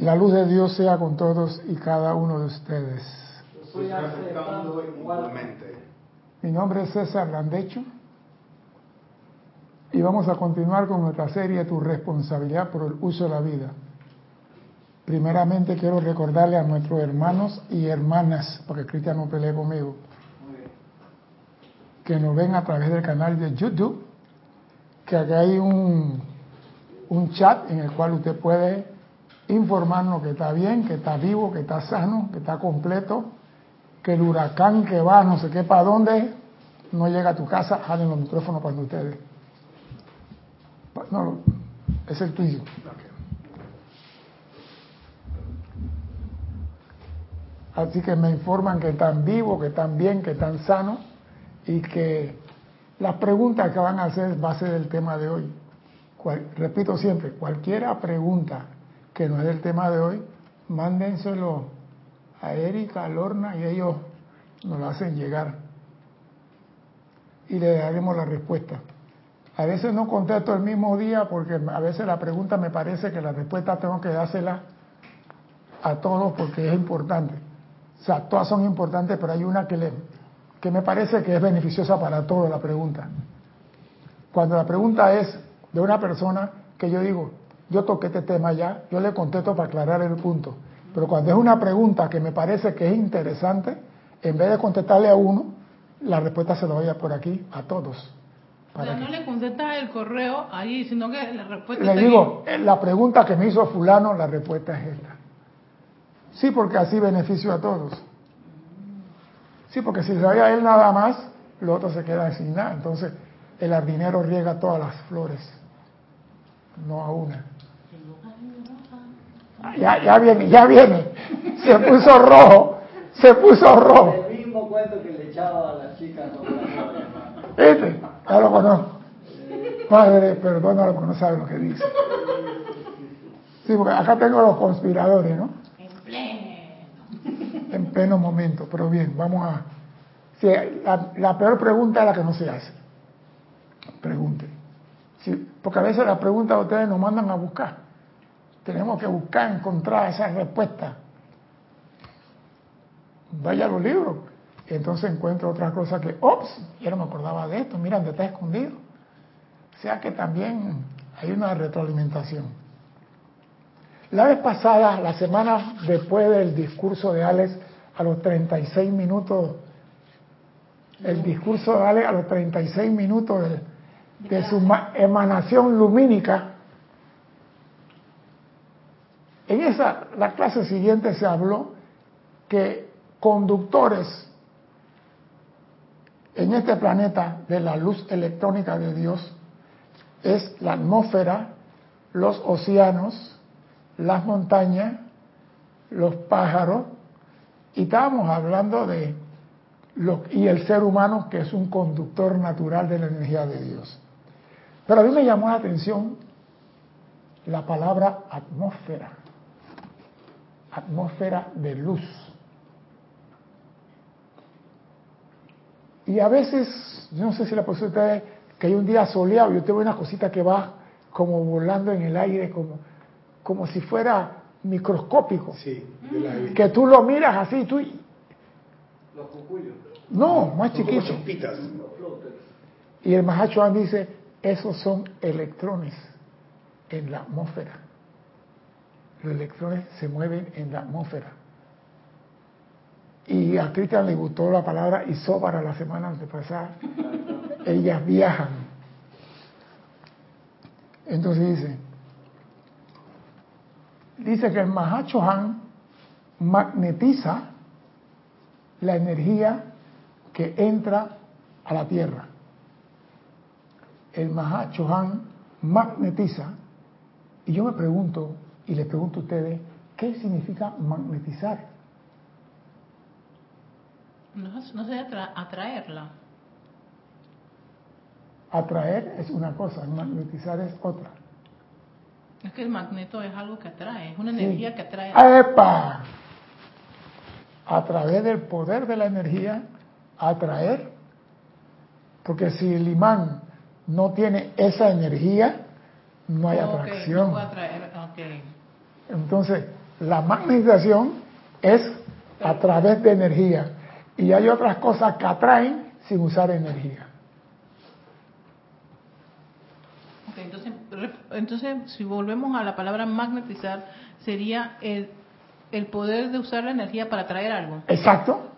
La luz de Dios sea con todos y cada uno de ustedes. Estoy aceptando igualmente. Mi nombre es César Landecho y vamos a continuar con nuestra serie Tu responsabilidad por el uso de la vida. Primeramente quiero recordarle a nuestros hermanos y hermanas, porque Cristian no pelee conmigo, que nos ven a través del canal de YouTube, que acá hay un, un chat en el cual usted puede informarnos que está bien, que está vivo, que está sano, que está completo, que el huracán que va no sé qué para dónde no llega a tu casa, jalen los micrófonos para ustedes. No, es el tuyo. Así que me informan que están vivos, que están bien, que están sanos y que las preguntas que van a hacer va a ser el tema de hoy. repito siempre, cualquiera pregunta que no es el tema de hoy, mándenselo a Erika, a Lorna y ellos nos lo hacen llegar. Y le daremos la respuesta. A veces no contesto el mismo día porque a veces la pregunta me parece que la respuesta tengo que dársela a todos porque es importante. O sea, todas son importantes, pero hay una que, le, que me parece que es beneficiosa para todos la pregunta. Cuando la pregunta es de una persona que yo digo, yo toqué este tema ya, yo le contesto para aclarar el punto. Pero cuando es una pregunta que me parece que es interesante, en vez de contestarle a uno, la respuesta se la voy a por aquí a todos. O sea, no le contesta el correo ahí, sino que la respuesta Le digo, eh, la pregunta que me hizo fulano, la respuesta es esta. Sí, porque así beneficio a todos. Sí, porque si se vaya a él nada más, los otros se quedan sin nada. Entonces, el jardinero riega todas las flores, no a una. Ya, ya viene, ya viene. Se puso rojo, se puso rojo. El mismo cuento que le echaba a las chicas. Este, ya lo conozco. Padre, perdónalo porque no sabe lo que dice. Sí, porque acá tengo los conspiradores, ¿no? En pleno. En pleno momento, pero bien, vamos a... Sí, la, la, peor pregunta es la que no se hace. Pregunte. Sí, porque a veces las preguntas ustedes nos mandan a buscar. Tenemos que buscar, encontrar esa respuesta. Vaya a los libros. Y entonces encuentro otra cosa que, ops, yo no me acordaba de esto, mira dónde está escondido. O sea que también hay una retroalimentación. La vez pasada, la semana después del discurso de Alex, a los 36 minutos, el discurso de Alex a los 36 minutos de, de su emanación lumínica, en esa, la clase siguiente se habló que conductores en este planeta de la luz electrónica de Dios es la atmósfera, los océanos, las montañas, los pájaros, y estábamos hablando de lo, y el ser humano que es un conductor natural de la energía de Dios. Pero a mí me llamó la atención la palabra atmósfera, atmósfera de luz. Y a veces, yo no sé si la posibilidad es que hay un día soleado y usted ve una cosita que va como volando en el aire, como, como si fuera microscópico. Sí, que tú lo miras así, tú... Los cucuyos. No, más chiquito. Y el Mahachohan dice, esos son electrones en la atmósfera. Los electrones se mueven en la atmósfera. Y a Cristian le gustó la palabra para la semana antepasada. Ellas viajan. Entonces dice, dice que el Mahachohan magnetiza la energía que entra a la Tierra. El Mahachohan magnetiza. Y yo me pregunto, y les pregunto a ustedes, ¿qué significa magnetizar? No, no sé atraerla. Atraer es una cosa, magnetizar es otra. Es que el magneto es algo que atrae, es una energía que atrae. ¡Epa! A través del poder de la energía, atraer. Porque si el imán no tiene esa energía, no hay atracción. No atraer. Okay. Entonces, la magnetización es a través de energía. Y hay otras cosas que atraen sin usar energía. Entonces, entonces, si volvemos a la palabra magnetizar, sería el, el poder de usar la energía para atraer algo. Exacto,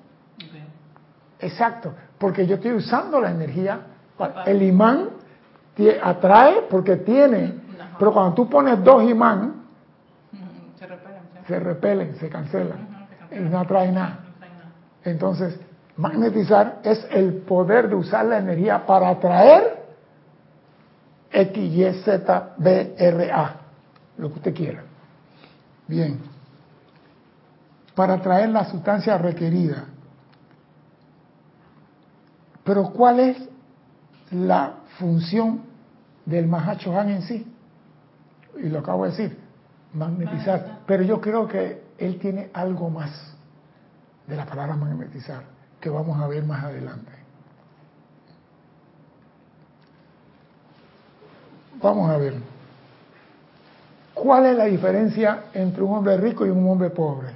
exacto. Porque yo estoy usando la energía. El imán atrae porque tiene. Pero cuando tú pones dos repelen. Se- repelen, se cancelan. Y no atrae nada. No traen nada. Entonces, magnetizar es el poder de usar la energía para atraer X, Y, Z, B, R, A, lo que usted quiera. Bien. Para atraer la sustancia requerida. Pero ¿cuál es la función del Mahachohan en sí? Y lo acabo de decir, magnetizar. Pero yo creo que él tiene algo más de la palabra magnetizar, que vamos a ver más adelante. Vamos a ver. ¿Cuál es la diferencia entre un hombre rico y un hombre pobre?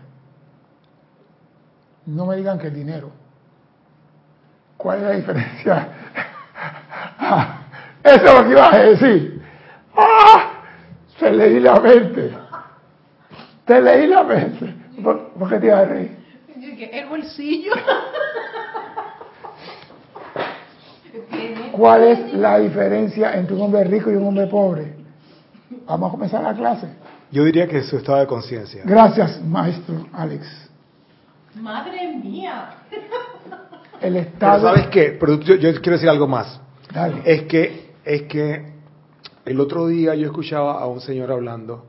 No me digan que el dinero. ¿Cuál es la diferencia? Eso es lo que ibas a decir. ¡Ah! Se leí la mente. Te leí la mente. ¿Por, por qué te ibas a reír? Yo dije, El bolsillo. ¿Cuál es la diferencia entre un hombre rico y un hombre pobre? Vamos a comenzar la clase. Yo diría que es su estado de conciencia. Gracias, maestro Alex. Madre mía. El Pero estado. ¿sabes qué? Pero yo, yo quiero decir algo más. Dale. Es que, es que el otro día yo escuchaba a un señor hablando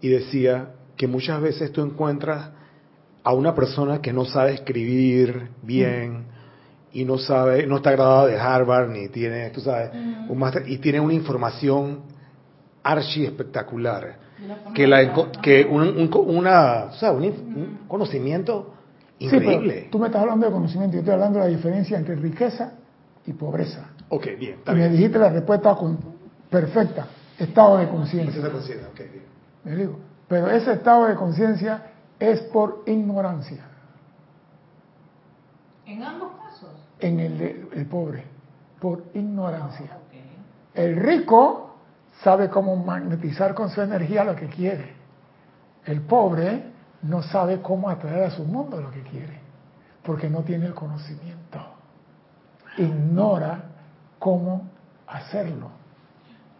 y decía que muchas veces tú encuentras a una persona que no sabe escribir bien y no sabe, no está graduada de Harvard ni tiene, tú sabes, un máster y tiene una información archi espectacular que la que un, un co- una, ¿sabes? un, inf- un conocimiento Sí, pero increíble. tú me estás hablando de conocimiento, yo estoy hablando de la diferencia entre riqueza y pobreza. Ok, bien, está Y me bien. dijiste la respuesta con- perfecta, estado de conciencia. la conciencia, ok, bien. Me digo, pero ese estado de conciencia es por ignorancia, En ambos casos. en el, de- el pobre, por ignorancia. Ok. El rico sabe cómo magnetizar con su energía lo que quiere. El pobre no sabe cómo atraer a su mundo lo que quiere, porque no tiene el conocimiento. Ignora cómo hacerlo.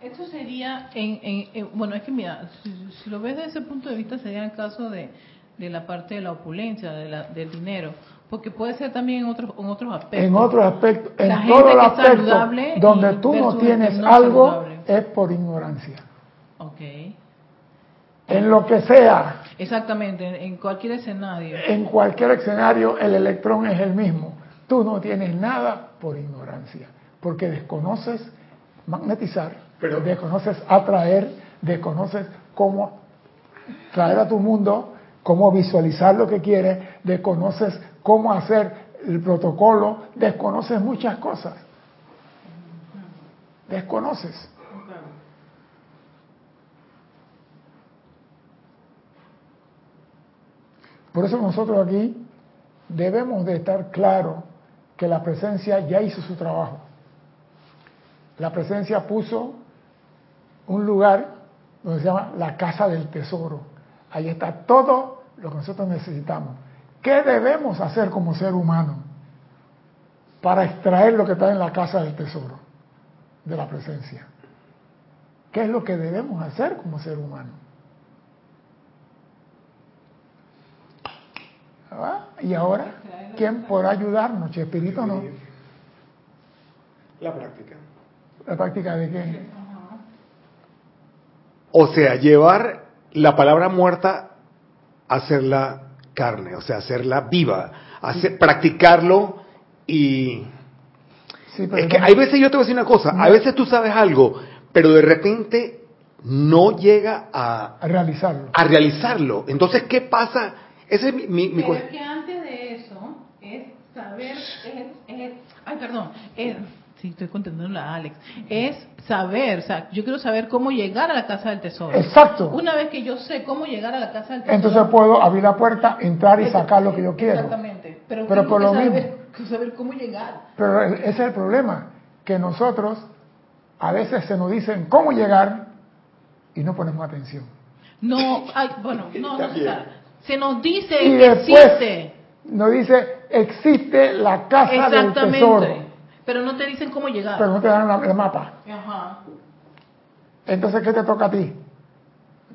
Esto sería, en, en- en- bueno, es que mira, si, si lo ves desde ese punto de vista, sería el caso de, de la parte de la opulencia, de la- del dinero, porque puede ser también en otros, en otros aspectos. En otros aspectos, en La es aspectos saludable donde tú no el tienes no algo saludable. es por ignorancia. Ok, En lo que sea, exactamente, en, en cualquier escenario. en cualquier escenario, el electrón es el mismo. Tú no tienes nada por ignorancia, porque desconoces magnetizar, Pero- desconoces atraer, desconoces cómo traer a tu mundo, cómo visualizar lo que quieres, desconoces cómo hacer el protocolo, desconoces muchas cosas. Desconoces. Por eso nosotros aquí debemos de estar claros que la presencia ya hizo su trabajo. La presencia puso un lugar donde se llama la casa del tesoro. Ahí está todo lo que nosotros necesitamos. ¿Qué debemos hacer como ser humano para extraer lo que está en la casa del tesoro de la presencia? ¿Qué es lo que debemos hacer como ser humano? ¿Ah? Y ahora, ¿quién podrá ayudarnos? Chespirito no. La práctica. ¿La práctica de qué? O sea, llevar la palabra muerta a hacerla carne, o sea, hacerla viva, hacer, practicarlo y... Sí, pero Es que hay veces yo te voy a decir una cosa, a veces tú sabes algo, pero de repente no llega a, a realizarlo. a realizarlo. Entonces, ¿qué pasa? Ese es mi... mi- mi Pero co- es que antes de eso es saber, es, es- ay, perdón, es- sí, estoy contando a Alex, es saber, o sea, yo quiero saber cómo llegar a la casa del tesoro. Exacto. Una vez que yo sé cómo llegar a la casa del tesoro. Entonces puedo abrir la puerta, entrar y sacar lo que yo quiero. Exactamente. Pero, Pero tengo por que lo saber, mismo. saber cómo llegar. Pero ese es el problema, que nosotros a veces se nos dicen cómo llegar y no ponemos atención. No, ay, bueno, no, no, o sea, se nos dice Y que después existe. nos dice, existe la casa del tesoro, Exactamente. Pero no te dicen cómo llegar. pero no te dan el mapa. Ajá. Entonces, ¿qué te toca a ti?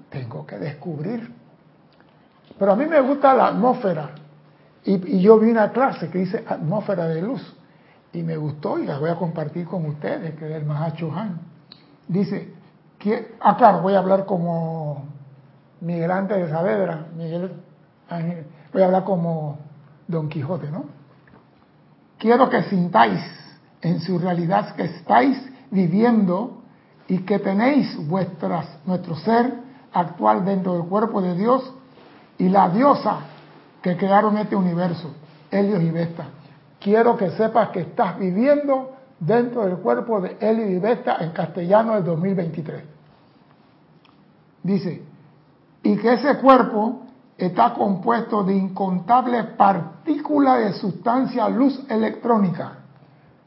Tengo que descubrir. Pero a mí me gusta la atmósfera. Y, y yo vi una clase que dice atmósfera de luz. Y me gustó y la voy a compartir con ustedes, que es el Mahacho Han. Dice, que, ah, claro, voy a hablar como Miguel Ángel de Saavedra, Miguel Ángel, voy a hablar como Don Quijote, ¿no? Quiero que sintáis en su realidad que estáis viviendo y que tenéis vuestras, nuestro ser actual dentro del cuerpo de Dios y la diosa que crearon este universo, Helios y Vesta. Quiero que sepas que estás viviendo dentro del cuerpo de Helios y Vesta en castellano del 2023. Dice, y que ese cuerpo está compuesto de incontables partículas de sustancia luz electrónica.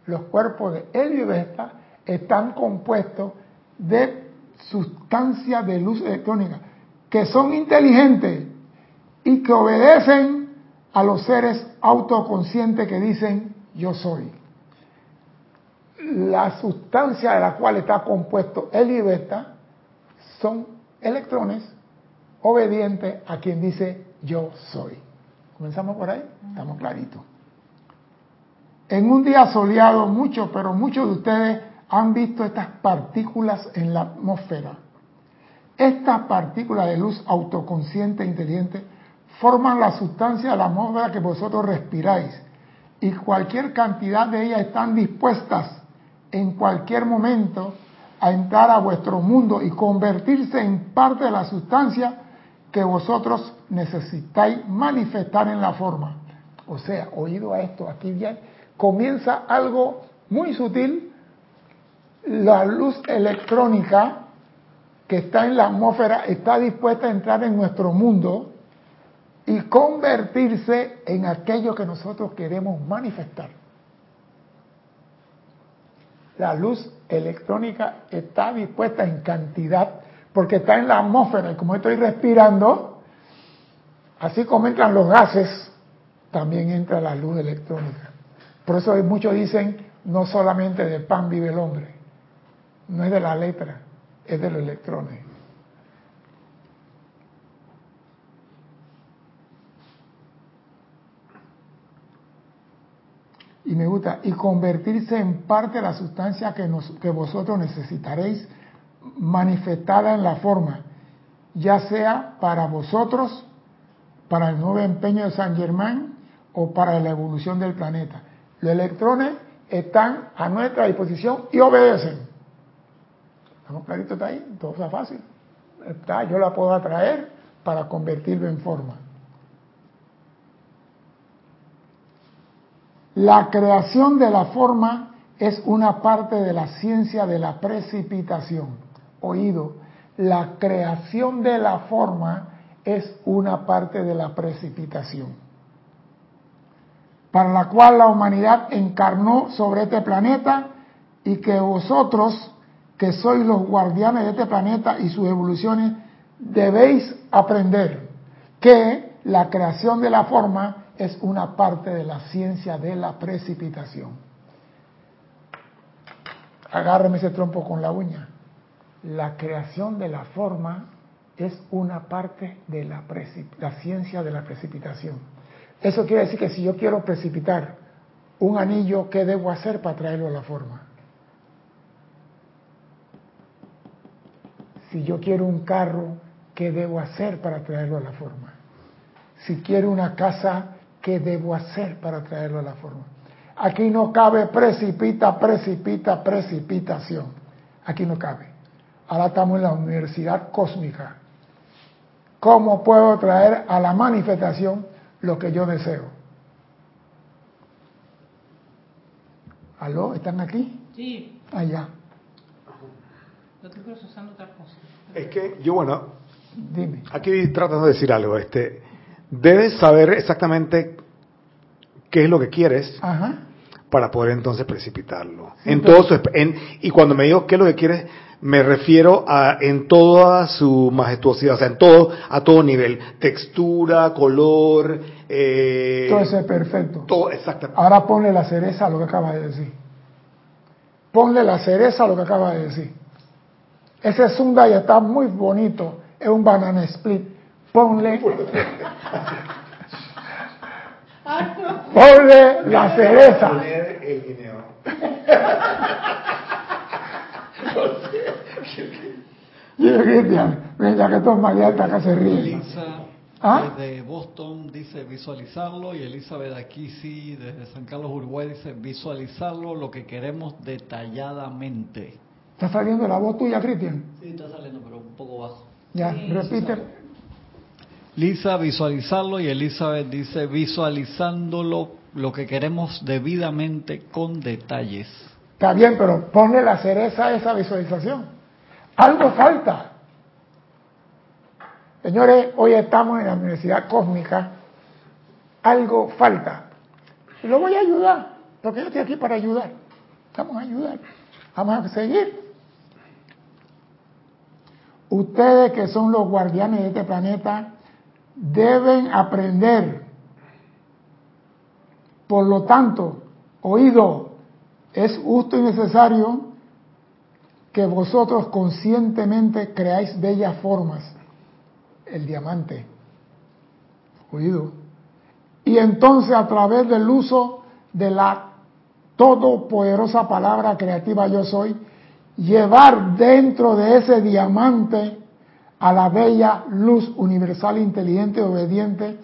Los cuerpos de helio y Vesta están compuestos de sustancia de luz electrónica, que son inteligentes y que obedecen a los seres autoconscientes que dicen yo soy. La sustancia de la cual está compuesto helio y Vesta son electrones obedientes a quien dice yo soy. Comenzamos por ahí, estamos claritos. En un día soleado, muchos, pero muchos de ustedes han visto estas partículas en la atmósfera. Estas partículas de luz autoconsciente e inteligente forman la sustancia de la atmósfera que vosotros respiráis y cualquier cantidad de ellas están dispuestas en cualquier momento a entrar a vuestro mundo y convertirse en parte de la sustancia que vosotros necesitáis manifestar en la forma. O sea, oído a esto, aquí bien, comienza algo muy sutil, la luz electrónica que está en la atmósfera está dispuesta a entrar en nuestro mundo y convertirse en aquello que nosotros queremos manifestar. La luz electrónica está dispuesta en cantidad porque está en la atmósfera y como estoy respirando, así como entran los gases, también entra la luz electrónica. Por eso muchos dicen, no solamente de pan vive el hombre, no es de la letra, es de los electrones. Y me gusta, y convertirse en parte de la sustancia que, nos, que vosotros necesitaréis manifestada en la forma, ya sea para vosotros, para el nuevo empeño de San Germán o para la evolución del planeta. Los electrones están a nuestra disposición y obedecen. ¿Estamos claritos está ahí? Todo está fácil. Está, yo la puedo atraer para convertirlo en forma. La creación de la forma es una parte de la ciencia de la precipitación. Oído, la creación de la forma es una parte de la precipitación, para la cual la humanidad encarnó sobre este planeta y que vosotros, que sois los guardianes de este planeta y sus evoluciones, debéis aprender que la creación de la forma es una parte de la ciencia de la precipitación. Agárreme ese trompo con la uña. La creación de la forma es una parte de la, la, ciencia de la precipitación. Eso quiere decir que si yo quiero precipitar un anillo, ¿qué debo hacer para traerlo a la forma? Si yo quiero un carro, ¿qué debo hacer para traerlo a la forma? Si quiero una casa, ¿qué debo hacer para traerlo a la forma? Aquí no cabe precipita, precipita, precipitación. Aquí no cabe. Ahora estamos en la universidad cósmica. ¿Cómo puedo traer a la manifestación lo que yo deseo? ¿Aló? ¿Están aquí? Sí, Allá. yo estoy procesando otra cosa. Es que yo, bueno, Dime. aquí tratando de decir algo. Este, debes saber exactamente qué es lo que quieres Ajá. para poder entonces precipitarlo. Sí, en pero- todo su, en, y cuando me digo qué es lo que quieres, me refiero a en toda su majestuosidad, o sea, en todo, a todo nivel, textura, color, eh, Todo eso es perfecto. todo, exactamente. Ahora ponle la cereza a lo que acaba de decir. Ponle la cereza a lo que acaba de decir. Ese Sundai está muy bonito. Es un banana split. Ponle, ponle la cereza. Dile, Cristian, venga que estos maleantes acá se ríen. Elisa ¿Ah? desde Boston dice visualizarlo y Elizabeth aquí sí desde San Carlos Uruguay dice visualizarlo lo que queremos detalladamente. ¿Está saliendo la voz tuya, Cristian? Sí, está saliendo pero un poco bajo. Ya, Sí, repite. Lisa visualizarlo y Elizabeth dice visualizándolo lo que queremos debidamente con detalles. Está bien, pero ponle la cereza a esa visualización. Algo falta. Señores, hoy estamos en la Universidad Cósmica. Algo falta. Y lo voy a ayudar, porque yo estoy aquí para ayudar. Vamos a ayudar. Vamos a seguir. Ustedes que son los guardianes de este planeta deben aprender. Por lo tanto, oído, es justo y necesario que vosotros conscientemente creáis bellas formas. El diamante. Oído. Y entonces a través del uso de la todopoderosa palabra creativa yo soy, llevar dentro de ese diamante a la bella luz universal, inteligente obediente,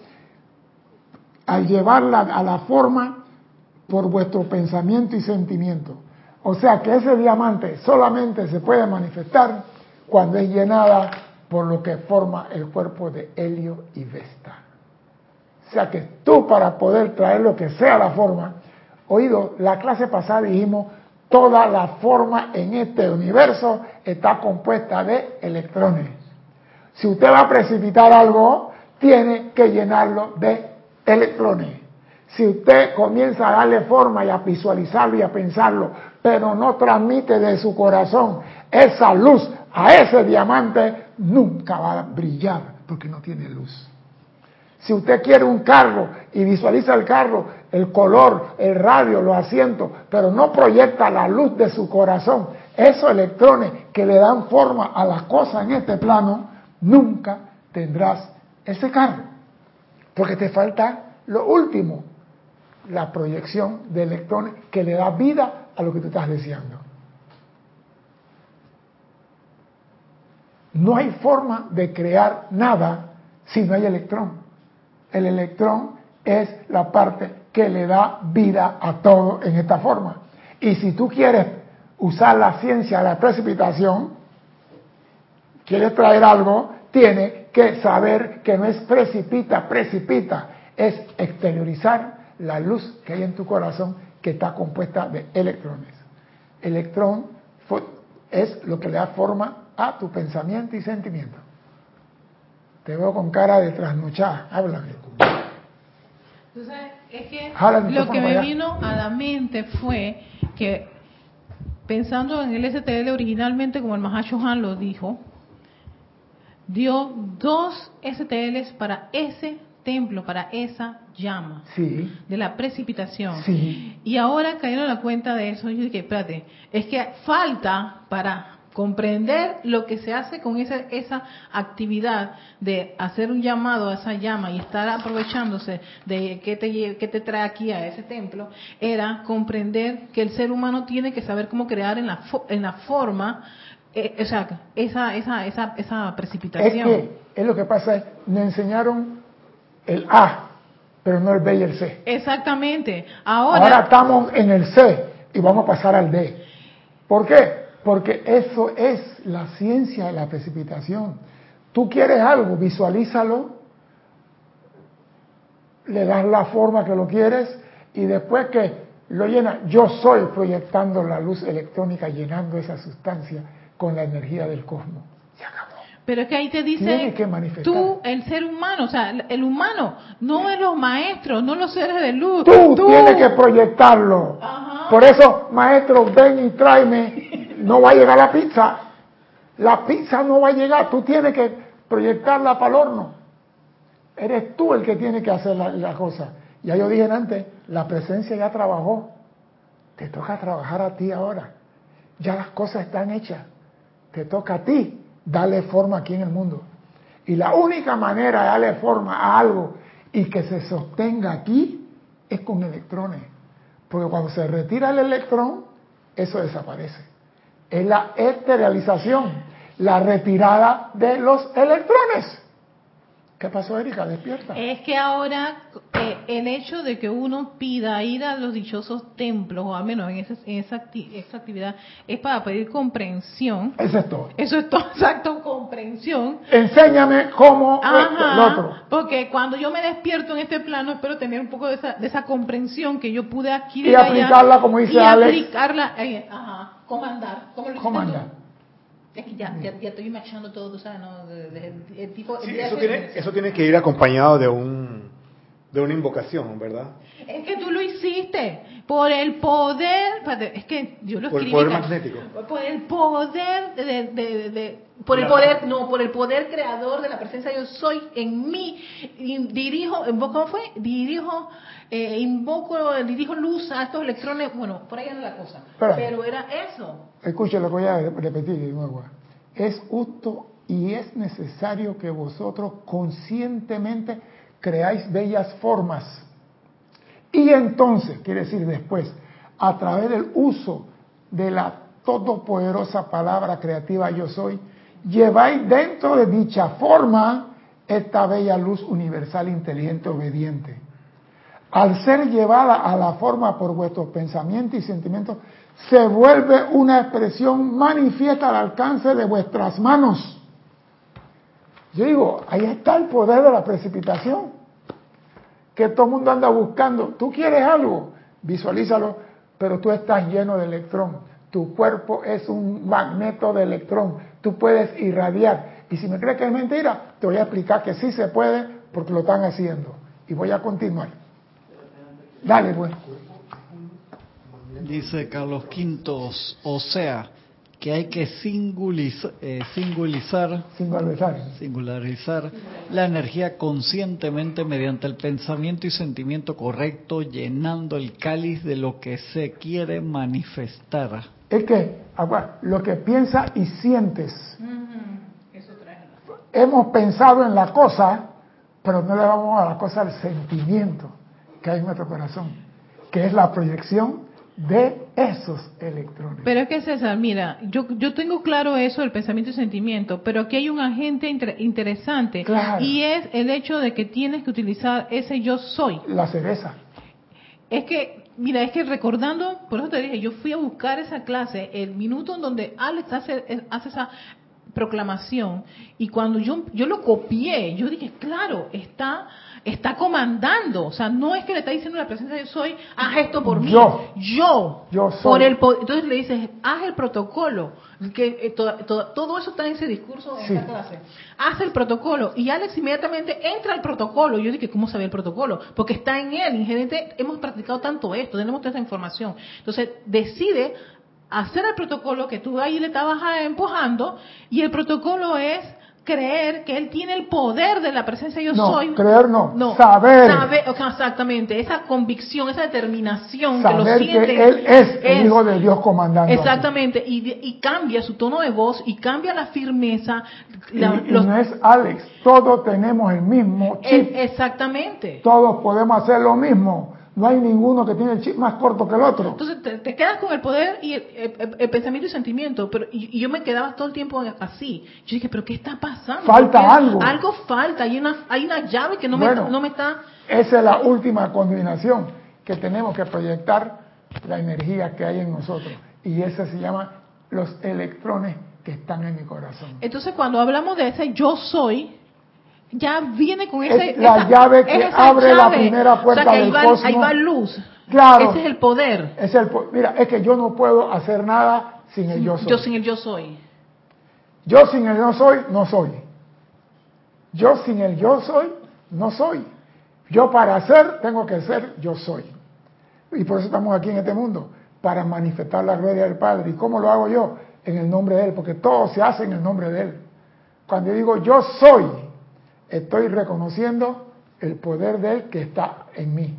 al llevarla a la forma por vuestro pensamiento y sentimiento. O sea que ese diamante solamente se puede manifestar cuando es llenada por lo que forma el cuerpo de Helio y Vesta. O sea que tú para poder traer lo que sea la forma, oído, la clase pasada dijimos, toda la forma en este universo está compuesta de electrones. Si usted va a precipitar algo, tiene que llenarlo de electrones. Si usted comienza a darle forma y a visualizarlo y a pensarlo, pero no transmite de su corazón esa luz a ese diamante, nunca va a brillar porque no tiene luz. Si usted quiere un carro y visualiza el carro, el color, el radio, los asientos, pero no proyecta la luz de su corazón, esos electrones que le dan forma a las cosas en este plano, nunca tendrás ese carro. Porque te falta lo último, la proyección de electrones que le da vida a lo que tú estás deseando. No hay forma de crear nada si no hay electrón. El electrón es la parte que le da vida a todo en esta forma. Y si tú quieres usar la ciencia de la precipitación, quieres traer algo, tiene que saber que no es precipita, precipita, es exteriorizar la luz que hay en tu corazón que está compuesta de electrones. Electrón es lo que le da forma a tu pensamiento y sentimiento. Te veo con cara de trasnochada, háblame. Entonces, es que lo que me vino a la mente fue que, pensando en el STL originalmente, como el Mahashohan lo dijo, dio dos STLs para ese templo, para esa llama Sí, de la precipitación. sí, Y ahora cayeron a la cuenta de eso. Yo dije, espérate, es que falta para comprender lo que se hace con esa, esa actividad de hacer un llamado a esa llama y estar aprovechándose de qué te, qué te trae aquí a ese templo, era comprender que el ser humano tiene que saber cómo crear en la, en la forma, eh, o sea, esa, esa, esa, esa Es precipitación. que es lo que pasa nos enseñaron el A, pero no el B y el C. Exactamente. Ahora, Ahora, estamos en el C y vamos a pasar al D. ¿Por qué? Porque eso es la ciencia de la precipitación. Tú quieres algo, visualízalo, le das la forma que lo quieres y después que lo llena. Yo soy proyectando la luz electrónica, llenando esa sustancia con la energía del cosmos. Se acabó. Pero es que ahí te dice, que tú, el ser humano, o sea, el humano, no es los maestros, no los seres de luz. Tú, tienes que proyectarlo. Ajá. Por eso, maestro, ven y tráeme. No va a llegar la pizza. La pizza no va a llegar. Tú tienes que proyectarla para el horno. Eres tú el que tiene que hacer la, la cosa. Ya yo dije antes, la presencia ya trabajó. Te toca trabajar a ti ahora. Ya las cosas están hechas. Te toca a ti darle forma aquí en el mundo. Y la única manera de darle forma a algo y que se sostenga aquí es con electrones. Porque cuando se retira el electrón, eso desaparece. Es la esterilización, la retirada de los electrones. ¿Qué pasó, Erika? Despierta. Es que ahora eh, el hecho de que uno pida ir a los dichosos templos, o al menos en esa, en esa, acti- esa actividad, es para pedir comprensión. Eso es todo. Eso es todo, exacto, comprensión. Enséñame cómo Ajá, lo otro. porque cuando yo me despierto en este plano espero tener un poco de esa, de esa comprensión que yo pude adquirir Y allá aplicarla, como dice y Alex. aplicarla, eh, ajá, comandar, como lo hiciste Comanda. tú. Es que ya, ya, ya estoy machando todo, tú sabes, ¿no? De- de- de- el tipo, el Sí, día eso tiene, eso tiene que ir acompañado de un de una invocación, ¿verdad? Es que tú lo hiciste por el poder, es que yo lo Por el escribí poder magnético. Por el poder de, de- de- de- por el poder, no, por el poder creador de la presencia yo soy en mí. Dirijo, invoco- ¿cómo fue? Dirijo, eh, invoco, dirijo luz a estos electrones. Bueno, por ahí era la cosa. Pero era eso. Escuche lo que voy a repetir de nuevo. Es justo y es necesario que vosotros conscientemente creáis bellas formas. Y entonces, quiere decir después, a través del uso de la todopoderosa palabra creativa yo soy, lleváis dentro de dicha forma esta bella luz universal, inteligente, obediente al ser llevada a la forma por vuestros pensamientos y sentimientos, se vuelve una expresión manifiesta al alcance de vuestras manos. Yo digo, ahí está el poder de la precipitación, que todo el mundo anda buscando. Tú quieres algo, visualízalo, pero tú estás lleno de electrón. Tu cuerpo es un magneto de electrón. Tú puedes irradiar. Y si me crees que es mentira, te voy a explicar que sí se puede porque lo están haciendo. Y voy a continuar. Dale, pues. Dice Carlos Quintos, o sea, que hay que singuliza- eh, singularizar, Singularizar. singularizar la energía conscientemente mediante el pensamiento y sentimiento correcto, llenando el cáliz de lo que se quiere manifestar. Es que, lo que piensas y sientes. Eso trae. Hemos pensado en la cosa, pero no le vamos a la cosa al sentimiento que hay en nuestro corazón, que es la proyección de esos electrones. Pero es que César, mira, yo, yo tengo claro eso, el pensamiento y sentimiento, pero aquí hay un agente inter- interesante Claro. y es el hecho de que tienes que utilizar ese yo soy. La cereza. Es que, mira, es que recordando, por eso te dije, yo fui a buscar esa clase, el minuto en donde Alex hace, hace esa proclamación y cuando yo, yo lo copié, yo dije, claro, está está comandando, o sea, no es que le está diciendo la presencia de yo soy, haz esto por mí, Yo. yo, Yo soy. por el entonces le dices, haz el protocolo, que eh, to- to- todo eso está en ese discurso Sí. esta clase, haz el protocolo. Y Alex inmediatamente entra al protocolo, yo dije, ¿cómo sabía el protocolo? Porque está en él, ingerente, hemos practicado tanto esto, tenemos toda esa información, entonces decide hacer el protocolo que tú ahí le estabas ah, empujando y el protocolo es creer que él tiene el poder de la presencia yo No, soy. creer no, saber. Sabe- exactamente, esa convicción, esa determinación que lo Saber siente. que Él es, el Hijo de Dios comandando. aquí. Exactamente, y, cambia su tono de voz y cambia la firmeza. La- y los- no es Alex, todos tenemos el mismo chip. exactamente. Todos podemos hacer lo mismo. No hay ninguno que tiene el chip más corto que el otro. Entonces te, te quedas con el poder y el, el- el pensamiento y sentimiento, pero y, y yo me quedaba todo el tiempo así. Yo dije, pero ¿qué está pasando? Falta algo. Algo falta, hay una hay una llave que no Bueno. me no me está Esa es la última combinación que tenemos que proyectar la energía que hay en nosotros. Y esa se llama los electrones que están en mi corazón. Entonces, cuando hablamos de ese yo soy, ya viene con Es ese. la llave que es abre la primera puerta o sea, que ahí del va, cosmos. Ahí va luz. Claro. Ese es el poder. Es el, mira, es que yo no puedo hacer nada sin el yo soy. Yo sin el yo soy. Yo sin el no soy, no soy. Yo sin el yo soy, no soy. Yo para ser, tengo que ser yo soy. Y por eso estamos aquí en este mundo, para manifestar la gloria del Padre. ¿Y cómo lo hago yo? En el nombre de Él, porque todo se hace en el nombre de Él. Cuando yo digo yo soy, estoy reconociendo el poder de Él que está en mí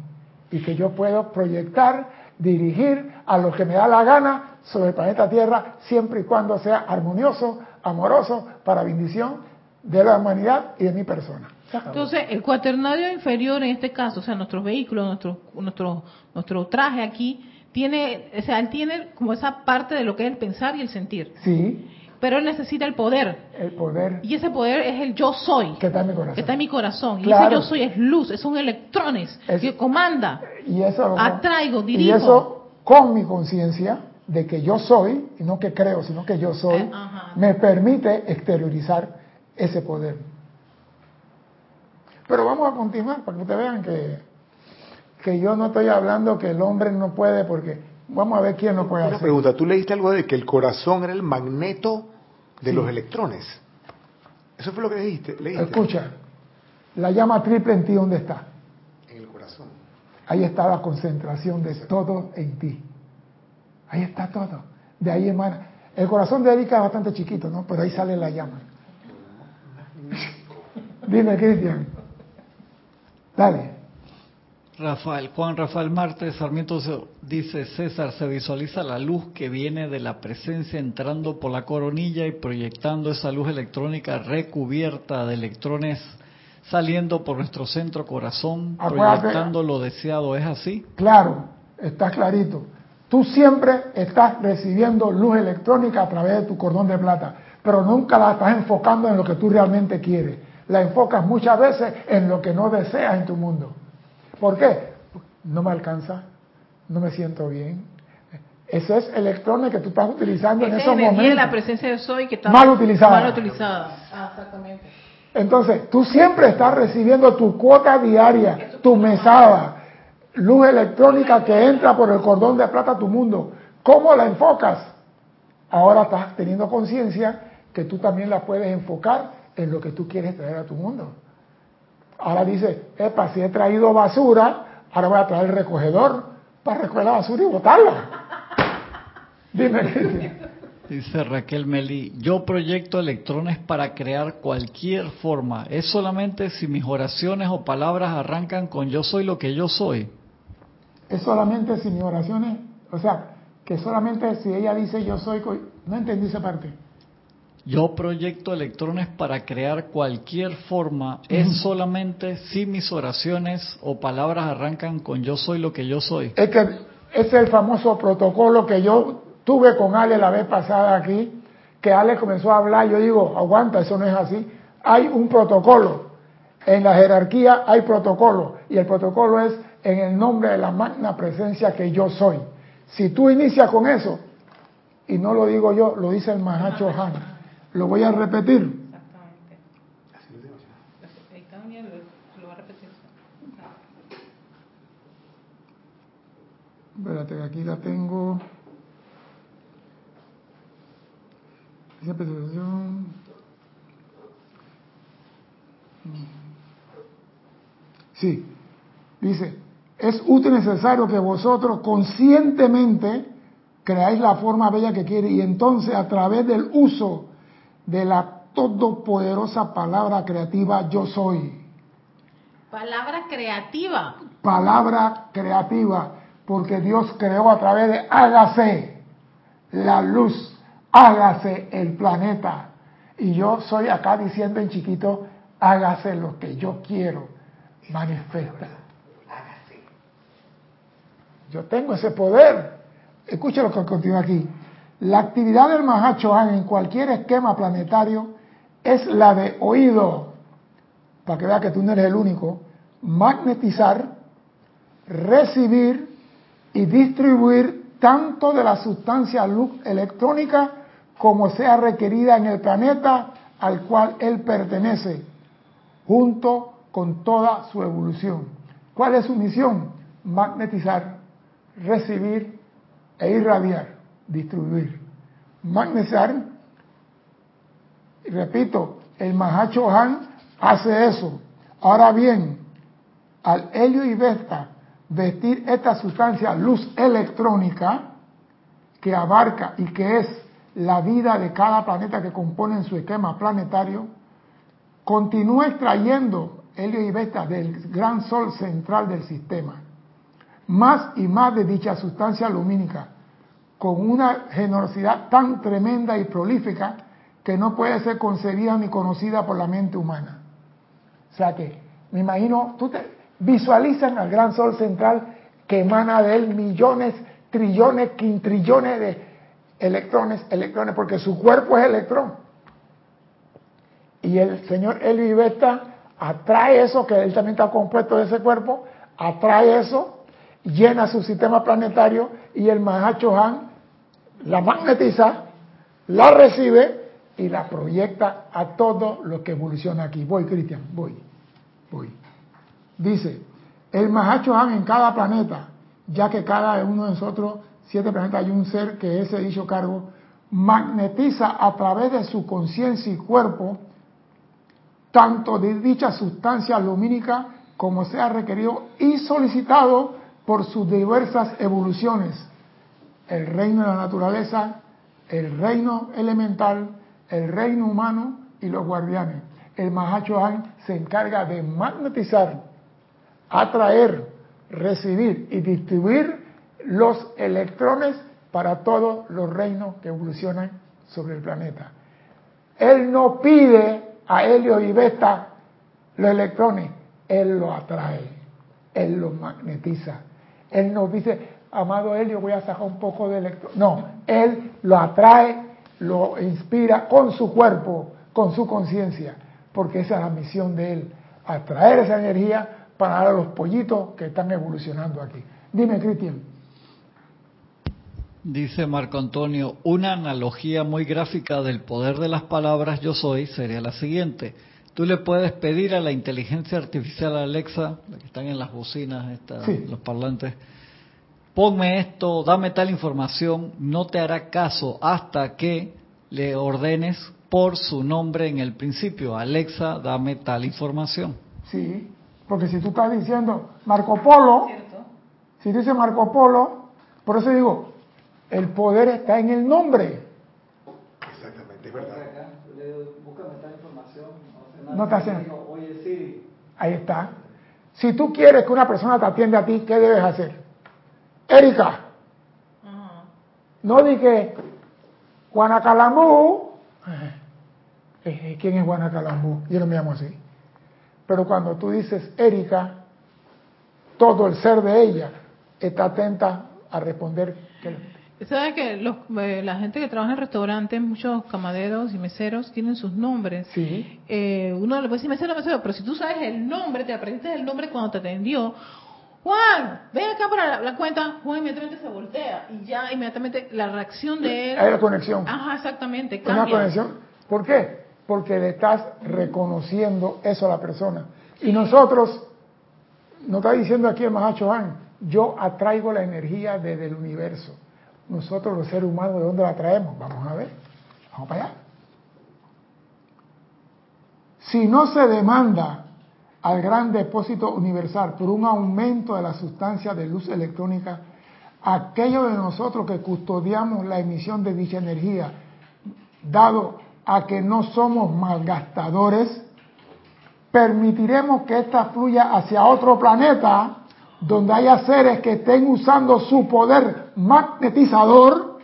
y que yo puedo proyectar, dirigir a lo que me da la gana sobre el planeta Tierra, siempre y cuando sea armonioso, amoroso, para bendición de la humanidad y de mi persona. Entonces, el cuaternario inferior en este caso, o sea, nuestros vehículos, nuestro, nuestro, nuestro traje aquí, tiene, o sea, él tiene como esa parte de lo que es el pensar y el sentir. sí, Pero él necesita el poder. el poder Y ese poder es el yo soy. que está en mi corazón. que está en mi corazón. Y ese yo soy es luz, son electrones Es- que comanda. Y eso, Atraigo, Y dirijo. eso con mi conciencia de que yo soy, y no que creo, sino que yo soy, Eh, ajá. me permite exteriorizar ese poder. Pero vamos a continuar para que ustedes vean que, que yo no estoy hablando que el hombre no puede, porque vamos a ver quién no puede Una hacer. pregunta, tú leíste algo de que el corazón era el magneto de Sí. los electrones. Eso fue lo que leíste. leíste. Escucha, la llama triple en ti, ¿dónde está? En el corazón. Ahí está la concentración de todo en ti. Ahí está todo. De ahí emana. El corazón de Erika es bastante chiquito, ¿no? Pero ahí sale la llama. Dime, Cristian. Dale. Rafael, Juan Rafael Marte Sarmiento dice, César, se visualiza la luz que viene de la presencia entrando por la coronilla y proyectando esa luz electrónica recubierta de electrones saliendo por nuestro centro corazón, Acuérdate. proyectando lo deseado. ¿Es así? Claro, está clarito. Tú siempre estás recibiendo luz electrónica a través de tu cordón de plata, pero nunca la estás enfocando en lo que tú realmente quieres. La enfocas muchas veces en lo que no deseas en tu mundo. ¿Por qué? No me alcanza, no me siento bien. Ese es electrones que tú estás utilizando en Esa esos momentos. la presencia de soy que está Mal utilizada. Mal utilizada. Ah, exactamente. Entonces, tú siempre estás recibiendo tu cuota diaria, tu mesada, luz electrónica que entra por el cordón de plata a tu mundo. ¿Cómo la enfocas? Ahora estás teniendo conciencia que tú también la puedes enfocar en lo que tú quieres traer a tu mundo. Ahora dice, epa, si he traído basura, ahora voy a traer el recogedor para recoger la basura y botarla. Dime, Cristian. Dice Raquel Meli, yo proyecto electrones para crear cualquier forma. Es solamente si mis oraciones o palabras arrancan con yo soy lo que yo soy. es solamente si mis oraciones, o sea, que solamente si ella dice yo soy, no entendí esa parte. Yo proyecto electrones para crear cualquier forma. Es solamente si mis oraciones o palabras arrancan con yo soy lo que yo soy. Es que es el famoso protocolo que yo tuve con Ale la vez pasada aquí, que Ale comenzó a hablar, yo digo, aguanta, eso no es así. Hay un protocolo. En la jerarquía hay protocolo y el protocolo es en el nombre de la magna presencia que yo soy. Si tú inicias con eso, y no lo digo yo, lo dice el Mahacho Han, lo voy a repetir. Exactamente. Lo, lo va a repetir. Espérate, aquí la tengo. Presentación. Sí, dice, es útil y necesario que vosotros conscientemente creáis la forma bella que quiere y entonces a través del uso de la todopoderosa palabra creativa yo soy, Palabra creativa. palabra creativa, porque Dios creó a través de hágase la luz, hágase el planeta. Y yo soy acá diciendo en chiquito, hágase lo que yo quiero, manifiesta. Hágase. Yo tengo ese poder. Escucha lo que continúa aquí. La actividad del Mahachohan en cualquier esquema planetario es la de oído, para que vea que tú no eres el único, magnetizar, recibir y distribuir tanto de la sustancia luz electrónica como sea requerida en el planeta al cual él pertenece, junto con toda su evolución. ¿Cuál es su misión? Magnetizar, recibir e irradiar, distribuir. Magnetizar, y repito, el Mahacho Han hace eso. Ahora bien, al helio y beta vestir esta sustancia luz electrónica que abarca y que es la vida de cada planeta que compone su esquema planetario, continúa extrayendo helio y beta del gran sol central del sistema, más y más de dicha sustancia lumínica, con una generosidad tan tremenda y prolífica que no puede ser concebida ni conocida por la mente humana. O sea que, me imagino, tú te visualizan al gran sol central que emana de él millones, trillones, quintrillones de electrones, electrones, porque su cuerpo es electrón. Y el señor Eli Beta atrae eso, que él también está compuesto de ese cuerpo, atrae eso, llena su sistema planetario y el Mahacho Han la magnetiza, la recibe y la proyecta a todo lo que evoluciona aquí. Voy, Cristian, voy, voy. Dice, el Mahacho Han en cada planeta, ya que cada uno de nosotros, siete planetas, hay un ser que ese dicho cargo, magnetiza a través de su conciencia y cuerpo tanto de dicha sustancia lumínica como sea requerido y solicitado por sus diversas evoluciones. El reino de la naturaleza, el reino elemental, el reino humano y los guardianes. El Mahacho Han se encarga de magnetizar, atraer, recibir y distribuir los electrones para todos los reinos que evolucionan sobre el planeta. Él no pide a helio y beta los electrones, él lo atrae, él lo magnetiza. Él nos dice, amado helio, voy a sacar un poco de electrón. No, él lo atrae, lo inspira con su cuerpo, con su conciencia, porque esa es la misión de él, atraer esa energía para dar a los pollitos que están evolucionando aquí. Dime, Cristian. Dice Marco Antonio, una analogía muy gráfica del poder de las palabras yo soy sería la siguiente. Tú le puedes pedir a la inteligencia artificial Alexa, la que están en las bocinas, los parlantes, ponme esto, dame tal información, no te hará caso hasta que le ordenes por su nombre en el principio, Alexa, dame tal información. Sí, porque si tú estás diciendo Marco Polo, si dice Marco Polo, por eso digo, el poder está en el nombre. Exactamente, es verdad. Búscame esta información. No te hacen. Oye, sí. Ahí está. Si tú quieres que una persona te atienda a ti, ¿qué debes hacer? Erika. No dije Guanacalambú. Eh, eh, ¿Quién es Guanacalambú? Yo no me llamo así. Pero cuando tú dices Erika, todo el ser de ella está atenta a responder que ¿Sabes que los, eh, la gente que trabaja en restaurantes, muchos camareros y meseros tienen sus nombres? Sí. Eh, uno le puede decir mesero, mesero, pero si tú sabes el nombre, te aprendiste el nombre cuando te atendió. Juan, ven acá para la, cuenta. Juan inmediatamente se voltea y ya inmediatamente la reacción de él. Hay la conexión. Ajá, exactamente. Cambia. Una conexión. ¿Por qué? Porque le estás reconociendo eso a la persona. Y nosotros, nos está diciendo aquí el Mahacho Juan, yo atraigo la energía desde el universo nosotros los seres humanos, ¿de dónde la traemos? Vamos a ver, vamos para allá. Si no se demanda al gran depósito universal por un aumento de la sustancia de luz electrónica, aquellos de nosotros que custodiamos la emisión de dicha energía, dado a que no somos malgastadores, permitiremos que ésta fluya hacia otro planeta donde haya seres que estén usando su poder magnetizador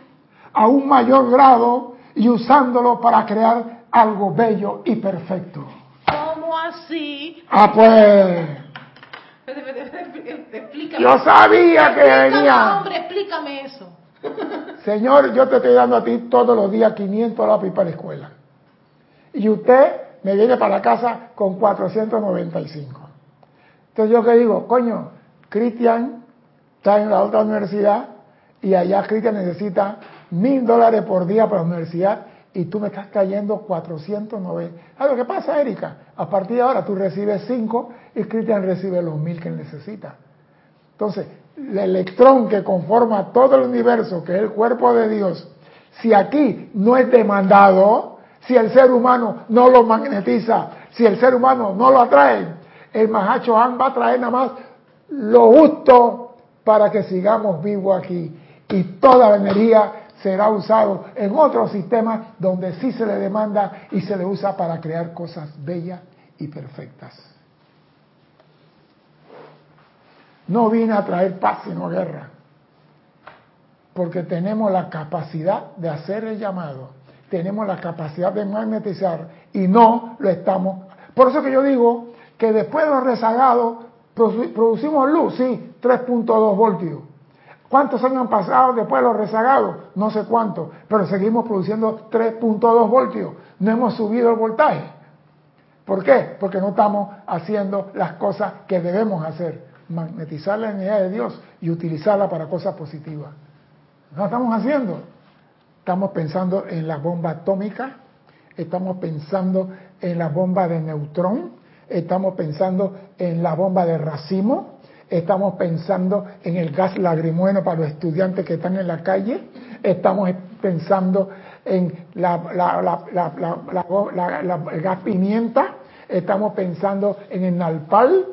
a un mayor grado y usándolo para crear algo bello y perfecto. ¿Cómo así? Ah, pues. Yo sabía que venía. Hombre, explícame eso. Señor, yo te estoy dando a ti todos los días 500 lápiz para la escuela. Y usted me viene para la casa con 495. Entonces yo que digo, coño, Cristian está en la otra universidad y allá Cristian necesita mil dólares por día para la universidad y tú me estás cayendo 490. ¿Sabes lo que pasa, Erika? A partir de ahora tú recibes cinco y Cristian recibe los mil que necesita. Entonces, el electrón que conforma todo el universo, que es el cuerpo de Dios, si aquí no es demandado, si el ser humano no lo magnetiza, si el ser humano no lo atrae, el Mahacho Han va a traer nada más lo justo para que sigamos vivos aquí. Y toda la energía será usado en otro sistema donde sí se le demanda y se le usa para crear cosas bellas y perfectas. No vine a traer paz sino guerra, porque tenemos la capacidad de hacer el llamado, tenemos la capacidad de magnetizar y no lo estamos. Por eso que yo digo que después de los rezagados producimos luz, sí, 3.2 voltios. ¿Cuántos años han pasado después de los rezagados? No sé cuántos, pero seguimos produciendo 3.2 voltios. No hemos subido el voltaje. ¿Por qué? Porque no estamos haciendo las cosas que debemos hacer. Magnetizar la energía de Dios y utilizarla para cosas positivas. No estamos haciendo. Estamos pensando en la bomba atómica, estamos pensando en la bomba de neutrón, estamos pensando en la bomba de racimo, estamos pensando en el gas lagrimueno para los estudiantes que están en la calle, estamos pensando en la, el gas pimienta, estamos pensando en el nalpal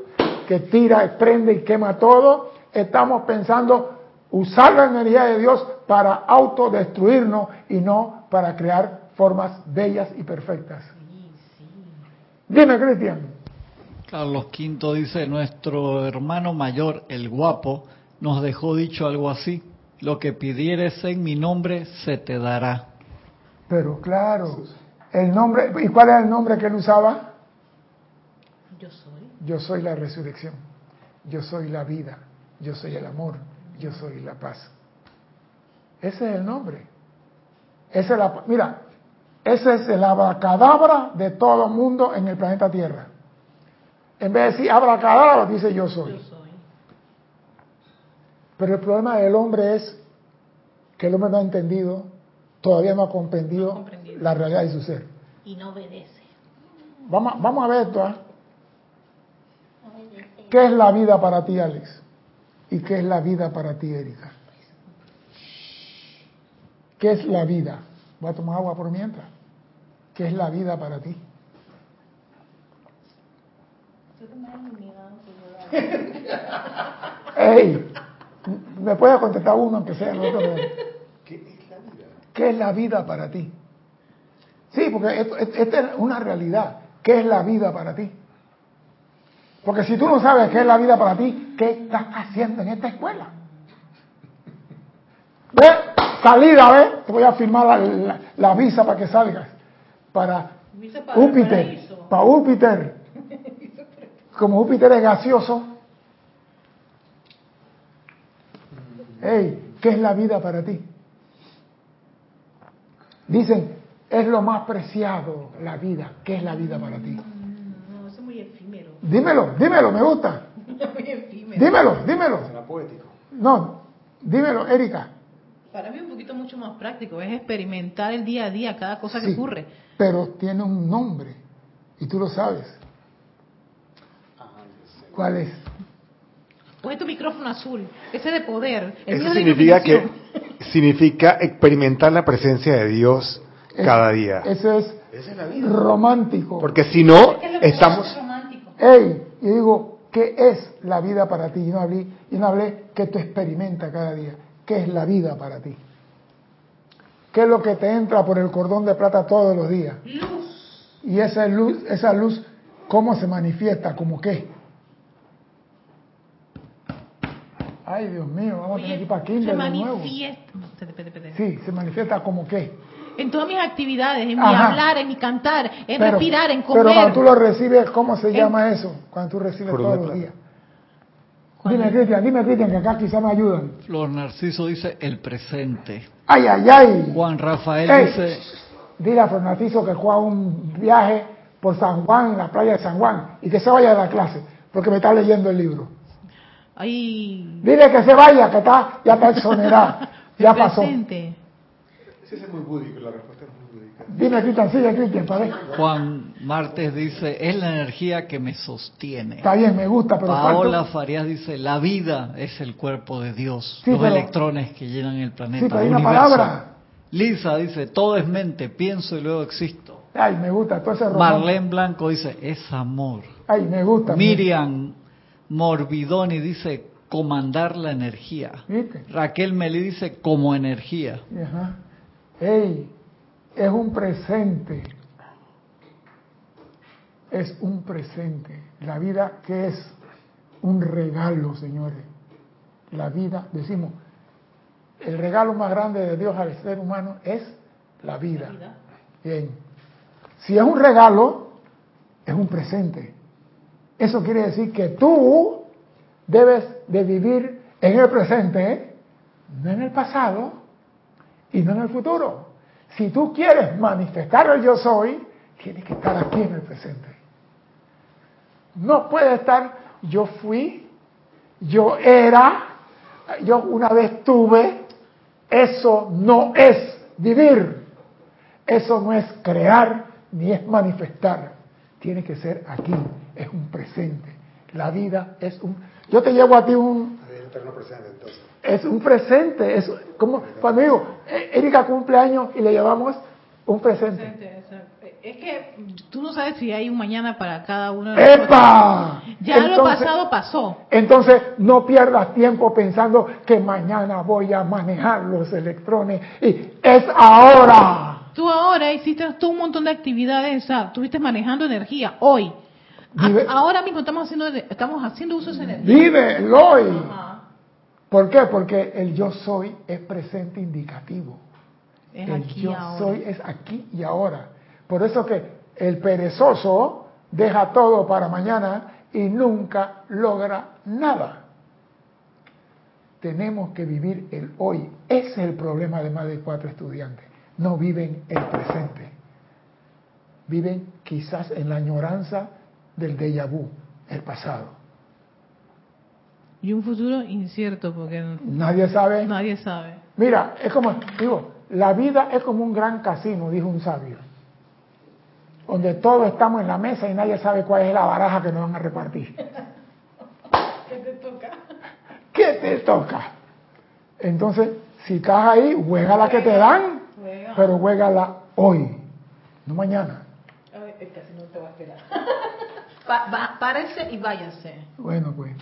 que tira, prende y quema todo, estamos pensando usar la energía de Dios para autodestruirnos y no para crear formas bellas y perfectas. Dime, Cristian. Carlos V dice, nuestro hermano mayor, el guapo, nos dejó dicho algo así, lo que pidieres en mi nombre se te dará. Pero claro, el nombre, ¿y cuál es el nombre que él usaba? Yo soy. Yo soy la resurrección, yo soy la vida, yo soy el amor, yo soy la paz. Ese es el nombre. Esa es la, mira, ese es el abracadabra de todo mundo en el planeta Tierra. En vez de decir abracadabra, dice yo soy. Yo soy. Pero el problema del hombre es que el hombre no ha entendido, todavía no ha comprendido, No ha comprendido. la realidad de su ser. Y no obedece. Vamos, a- vamos a ver esto. ¿ah? ¿Qué es la vida para ti, Alex? ¿Y qué es la vida para ti, Erika? ¿Qué es la vida? Voy a tomar agua por mientras. ¿Qué es la vida para ti? ¡Ey! ¿Me puede contestar uno, aunque sea el otro? ¿Qué es la vida? ¿Qué es la vida para ti? Sí, porque esto- esta es una realidad. ¿Qué es la vida para ti? Porque si tú no sabes qué es la vida para ti, ¿qué estás haciendo en esta escuela? Ve, salida, ve, te voy a firmar la, la- la visa para que salgas. Para Júpiter, para Júpiter. Como Júpiter es gaseoso. Hey, ¿qué es la vida para ti? Dicen, es lo más preciado la vida. ¿Qué es la vida para ti? No, eso es muy efímero. Dímelo, dímelo, me gusta. muy efímero. Dímelo, dímelo. Será poético. No, dímelo, Erika. Para mí es un poquito mucho más práctico, es experimentar el día a día, cada cosa que Sí, ocurre. Pero tiene un nombre y tú lo sabes. ¿Cuál es? Pues tu micrófono azul, ese de poder. El Eso de significa que significa experimentar la presencia de Dios Es- cada día. Eso es romántico. Porque si no, Es que estamos. Ey, yo digo, ¿qué es la vida para ti? Yo no hablé, yo no hablé que tú experimentas cada día. ¿Qué es la vida para ti? ¿Qué es lo que te entra por el cordón de plata todos los días? Luz. Y esa luz, esa luz, ¿cómo se manifiesta? ¿Cómo qué? Ay, Dios mío, vamos a tener que ir para se Kinder de nuevo. manifiesta. espérate, espérate. Sí, se manifiesta como qué. En todas mis actividades, en mi hablar, en mi cantar, en Pero- respirar, en Pero comer. cuando tú lo recibes, ¿cómo se En- llama eso? Cuando tú recibes todos de los días. ¿Cuál Dime? Cristian, dime, Cristian, que acá quizá me ayudan. Flor Narciso dice el presente. Ay, ay, ay. Juan Rafael Ey, dice Dile a Fernatizo que juega un viaje por San Juan, la playa de San Juan, y que se vaya de la clase, porque me está leyendo el libro. Ay, Dile que se vaya, que está, ya está exonerado, ya pasó. presente. Sí, ese es muy búdico, la respuesta es muy búdica. Dime, Cristian, sigue, Cristian. Juan Martes dice, es la energía que me sostiene. Está bien, me gusta, pero Paola falta- Farías dice, la vida es el cuerpo de Dios, Sí, los pero- electrones que llenan el planeta. Sí, pero hay una universo". palabra. Lisa dice, todo es mente, pienso y luego existo. Ay, me gusta, todo ese. Marlene Blanco dice, es amor. Ay, me gusta. Miriam Morbidoni dice, comandar la energía. ¿Viste? Raquel Meli dice, como energía. Ajá. Ey, es un presente. Es un presente. La vida que es un regalo, señores. La vida, decimos, el regalo más grande de Dios al ser humano es la vida. Bien. Si es un regalo, es un presente. Eso quiere decir que tú debes de vivir en el presente, no en el pasado, y no en el futuro. Si tú quieres manifestar el yo soy, tienes que estar aquí en el presente. No puede estar yo fui, yo era, yo una vez tuve. Eso no es vivir. Eso no es crear ni es manifestar. Tiene que ser aquí, es un presente. La vida es un... Yo te llevo a ti un, presente entonces. es un presente, es como cuando digo, eh, Erika cumple años y le llevamos un presente. Presente, exacto. Es que tú no sabes si hay un mañana para cada uno de nosotros. ¡Epa! Ya lo pasado pasó. Entonces no pierdas tiempo pensando que mañana voy a manejar los electrones y es ahora. Tú ahora hiciste un montón de actividades, o sea, estuviste manejando energía hoy. Vive- ahora mismo estamos haciendo estamos haciendo uso de esa energía. Vive el hoy. Ajá. ¿Por qué? Porque el yo soy es presente indicativo. Es el aquí yo ahora. soy es aquí y ahora. Por eso que el perezoso deja todo para mañana y nunca logra nada. Tenemos que vivir el hoy. Ese es el problema de más de cuatro estudiantes. No viven el presente. Viven quizás en la añoranza del déjà vu, el pasado. Y un futuro incierto porque Nadie sabe. nadie sabe. Mira, es como, digo, la vida es como un gran casino, dijo un sabio, donde todos estamos en la mesa y nadie sabe cuál es la baraja que nos van a repartir. ¿Qué te toca? ¿Qué te toca? Entonces, si estás ahí, juega la que te dan, Juega. pero juégala hoy, no mañana. Ay, el casino te va a esperar. Pa- va- párese y váyase. Bueno, pues.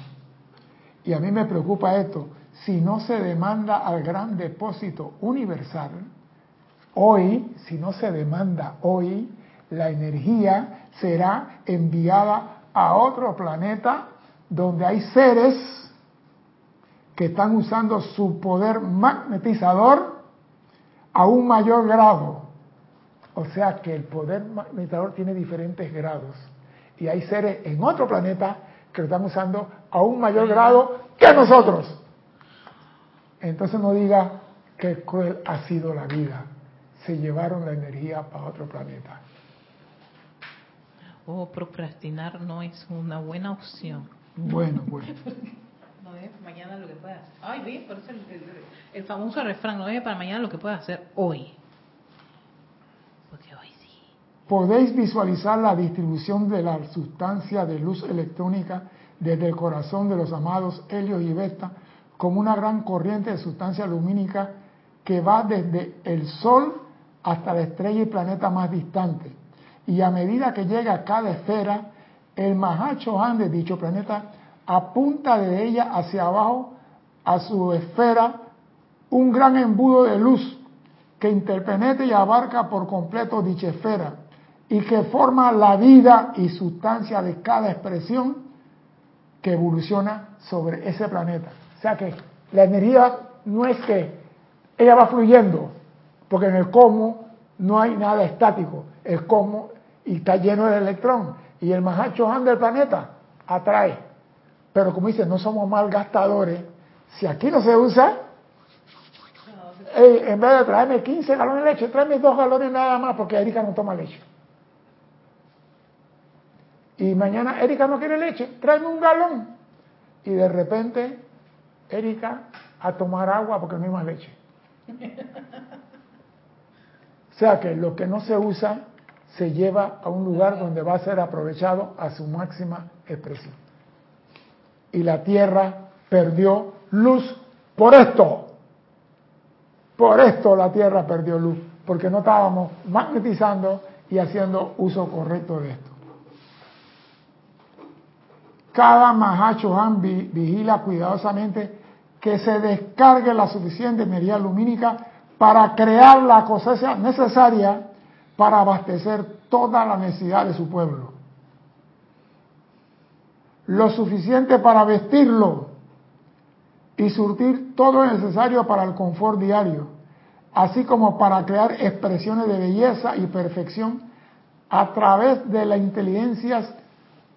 Y a mí me preocupa esto. Si no se demanda al gran depósito universal, hoy, si no se demanda hoy, la energía será enviada a otro planeta donde hay seres que están usando su poder magnetizador a un mayor grado. O sea que el poder magnetizador tiene diferentes grados. Y hay seres en otro planeta que lo están usando a un mayor grado que nosotros. Entonces no diga que cruel ha sido la vida. Se llevaron la energía para otro planeta. O procrastinar no es una buena opción. Bueno, pues. No es mañana lo que puedas hacer. Ay, ve, por eso el, el- el famoso refrán, no es para mañana lo que puedas hacer hoy. Podéis visualizar la distribución de la sustancia de luz electrónica desde el corazón de los amados Helios y Vesta como una gran corriente de sustancia lumínica que va desde el Sol hasta la estrella y planeta más distante. Y a medida que llega a cada esfera, el Mahachohan de dicho planeta apunta de ella hacia abajo a su esfera un gran embudo de luz que interpenetra y abarca por completo dicha esfera y que forma la vida y sustancia de cada expresión que evoluciona sobre ese planeta. O sea que la energía no es que ella va fluyendo, porque en el cosmos no hay nada estático. El cosmos y está lleno de electrón y el Mahachohan del planeta atrae. Pero como dice, no somos mal gastadores. Si aquí no se usa, en vez de traerme 15 galones de leche, tráeme dos galones nada más porque Erika no toma leche. Y mañana Erika no quiere leche, tráeme un galón. Y de repente, Erika a tomar agua porque no hay más leche. sea que lo que no se usa se lleva a un lugar donde va a ser aprovechado a su máxima expresión. Y la Tierra perdió luz por esto. Por esto la Tierra perdió luz, porque no estábamos magnetizando y haciendo uso correcto de esto. Cada Mahacho Han vigila cuidadosamente que se descargue la suficiente energía lumínica para crear la cosecha necesaria para abastecer toda la necesidad de su pueblo. Lo suficiente para vestirlo y surtir todo lo necesario para el confort diario, así como para crear expresiones de belleza y perfección a través de las inteligencias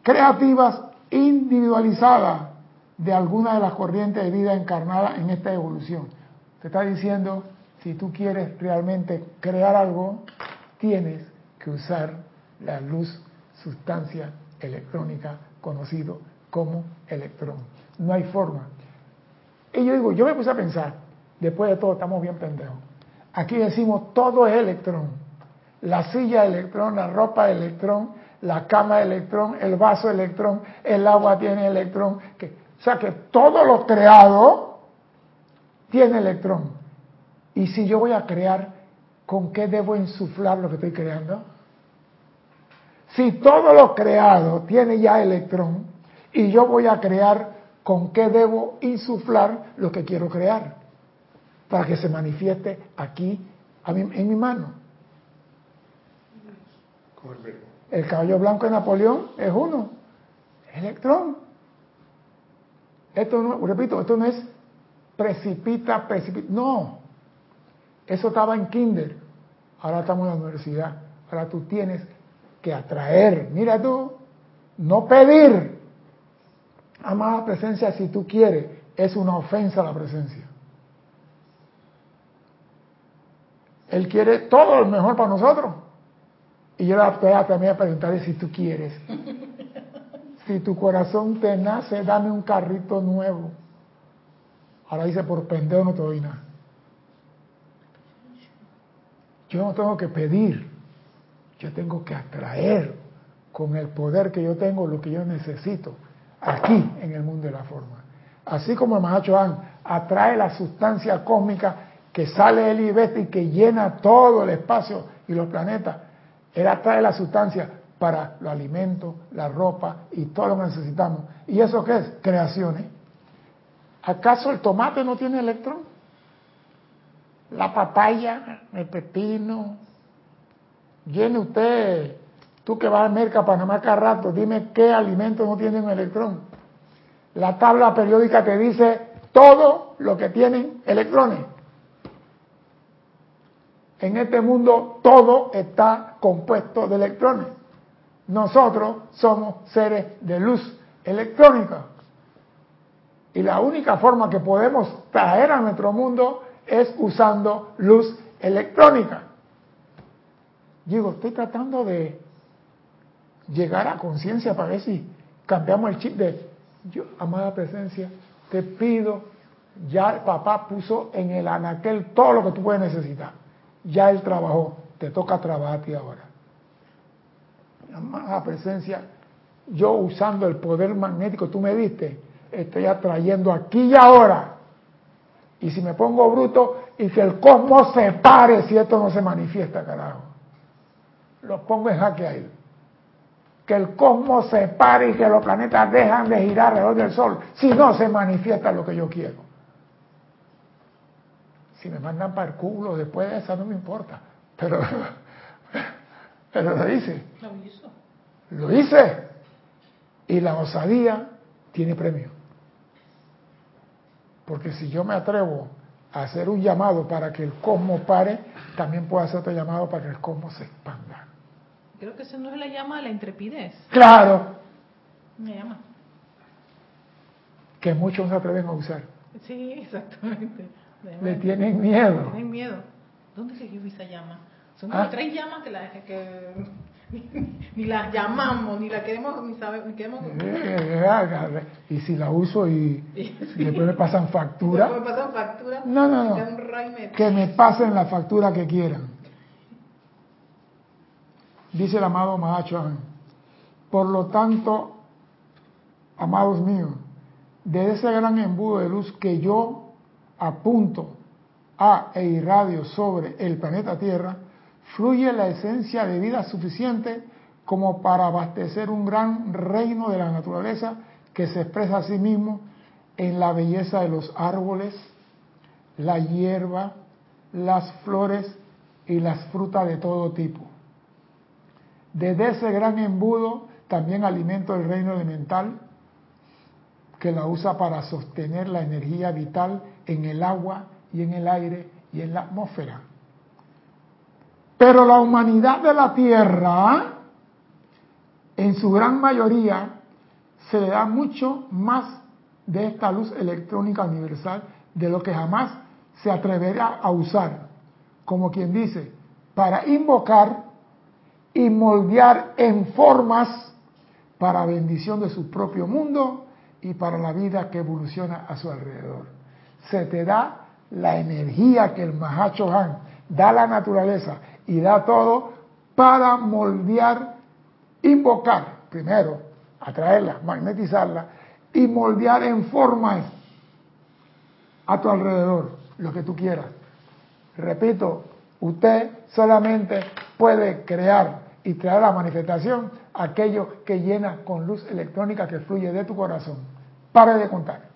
creativas individualizadas de alguna de las corrientes de vida encarnadas en esta evolución. Te está diciendo, si tú quieres realmente crear algo, tienes que usar la luz sustancia electrónica conocido como electrón. No hay forma. Y yo digo, yo me puse a pensar, después de todo estamos bien pendejos. Aquí decimos todo es electrón. La silla electrón, la ropa electrón, la cama electrón, el vaso electrón, el agua tiene electrón. Que, o sea que todo lo creado tiene electrón. Y si yo voy a crear, ¿con qué debo insuflar lo que estoy creando? Si todo lo creado tiene ya electrón y yo voy a crear, ¿con qué debo insuflar lo que quiero crear? Para que se manifieste aquí en mi mano. El caballo blanco de Napoleón es uno, electrón. Esto no, repito, esto no es precipita, precipita, no. Eso estaba en kinder, ahora estamos en la universidad. Ahora tú tienes que atraer, mira tú, no pedir. Amada presencia si tú quieres, es una ofensa a la presencia. Él quiere todo lo mejor para nosotros. Y yo también a preguntarle si tú quieres. Si tu corazón te nace, dame un carrito nuevo. Ahora dice, por pendejo no te doy nada. Yo no tengo que pedir, yo tengo que atraer con el poder que yo tengo lo que yo necesito aquí en el mundo de la forma. Así como el Mahacho atrae la sustancia cósmica que sale del Ibete y que llena todo el espacio y los planetas, él atrae la sustancia para los alimentos, la ropa y todo lo que necesitamos. ¿Y eso qué es? Creaciones. ¿Acaso el tomate no tiene electrón? La papaya, el pepino. Llene usted, tú que vas a Merca, Panamá cada rato, dime qué alimentos no tienen electrón. La tabla periódica te dice todo lo que tienen electrones. En este mundo todo está compuesto de electrones. Nosotros somos seres de luz electrónica. Y la única forma que podemos traer a nuestro mundo es usando luz electrónica. Digo, estoy tratando de llegar a conciencia para ver si cambiamos el chip de, yo, amada presencia, te pido, ya el papá puso en el anaquel todo lo que tú puedes necesitar. Ya él trabajó, te toca trabajar a ti ahora amada presencia, yo usando el poder magnético, tú me diste, estoy atrayendo aquí y ahora. Y si me pongo bruto y que el cosmos se pare si esto no se manifiesta, carajo. Lo pongo en jaque a él. Que el cosmos se pare y que los planetas dejan de girar alrededor del Sol si no se manifiesta lo que yo quiero. Si me mandan para el culo después de eso no me importa. Pero Pero lo hice. Lo hizo. Lo hice. Y la osadía tiene premio. Porque si yo me atrevo a hacer un llamado para que el cosmos pare, también puedo hacer otro llamado para que el cosmos se expanda. Creo que eso no es la llama la intrepidez. Claro. Me llama. Que muchos se atreven a usar. Sí, exactamente. Le tienen miedo. Tienen miedo. ¿Dónde se esa llama? Son como ah. tres llamas que, la, que ni, las llamamos, ni la queremos, ni sabemos, ni queremos. Eh, y si la uso y, después me pasan factura. Después me pasan factura. No, no, no. que me pasen la factura que quieran. dice el amado Mahachohan. Por lo tanto, amados míos, de ese gran embudo de luz que yo apunto a e irradio sobre el planeta Tierra, fluye la esencia de vida suficiente como para abastecer un gran reino de la naturaleza que se expresa a sí mismo en la belleza de los árboles, la hierba, las flores y las frutas de todo tipo. Desde ese gran embudo también alimento el reino elemental que la usa para sostener la energía vital en el agua y en el aire y en la atmósfera. Pero la humanidad de la Tierra, en su gran mayoría, se le da mucho más de esta luz electrónica universal de lo que jamás se atreverá a usar, como quien dice, para invocar y moldear en formas para bendición de su propio mundo y para la vida que evoluciona a su alrededor. Se te da la energía que el Mahacho Han da a la naturaleza y da todo para moldear, invocar, primero, atraerla, magnetizarla y moldear en formas a tu alrededor lo que tú quieras. Repito, usted solamente puede crear y traer a la manifestación aquello que llena con luz electrónica que fluye de tu corazón. Pare de contar.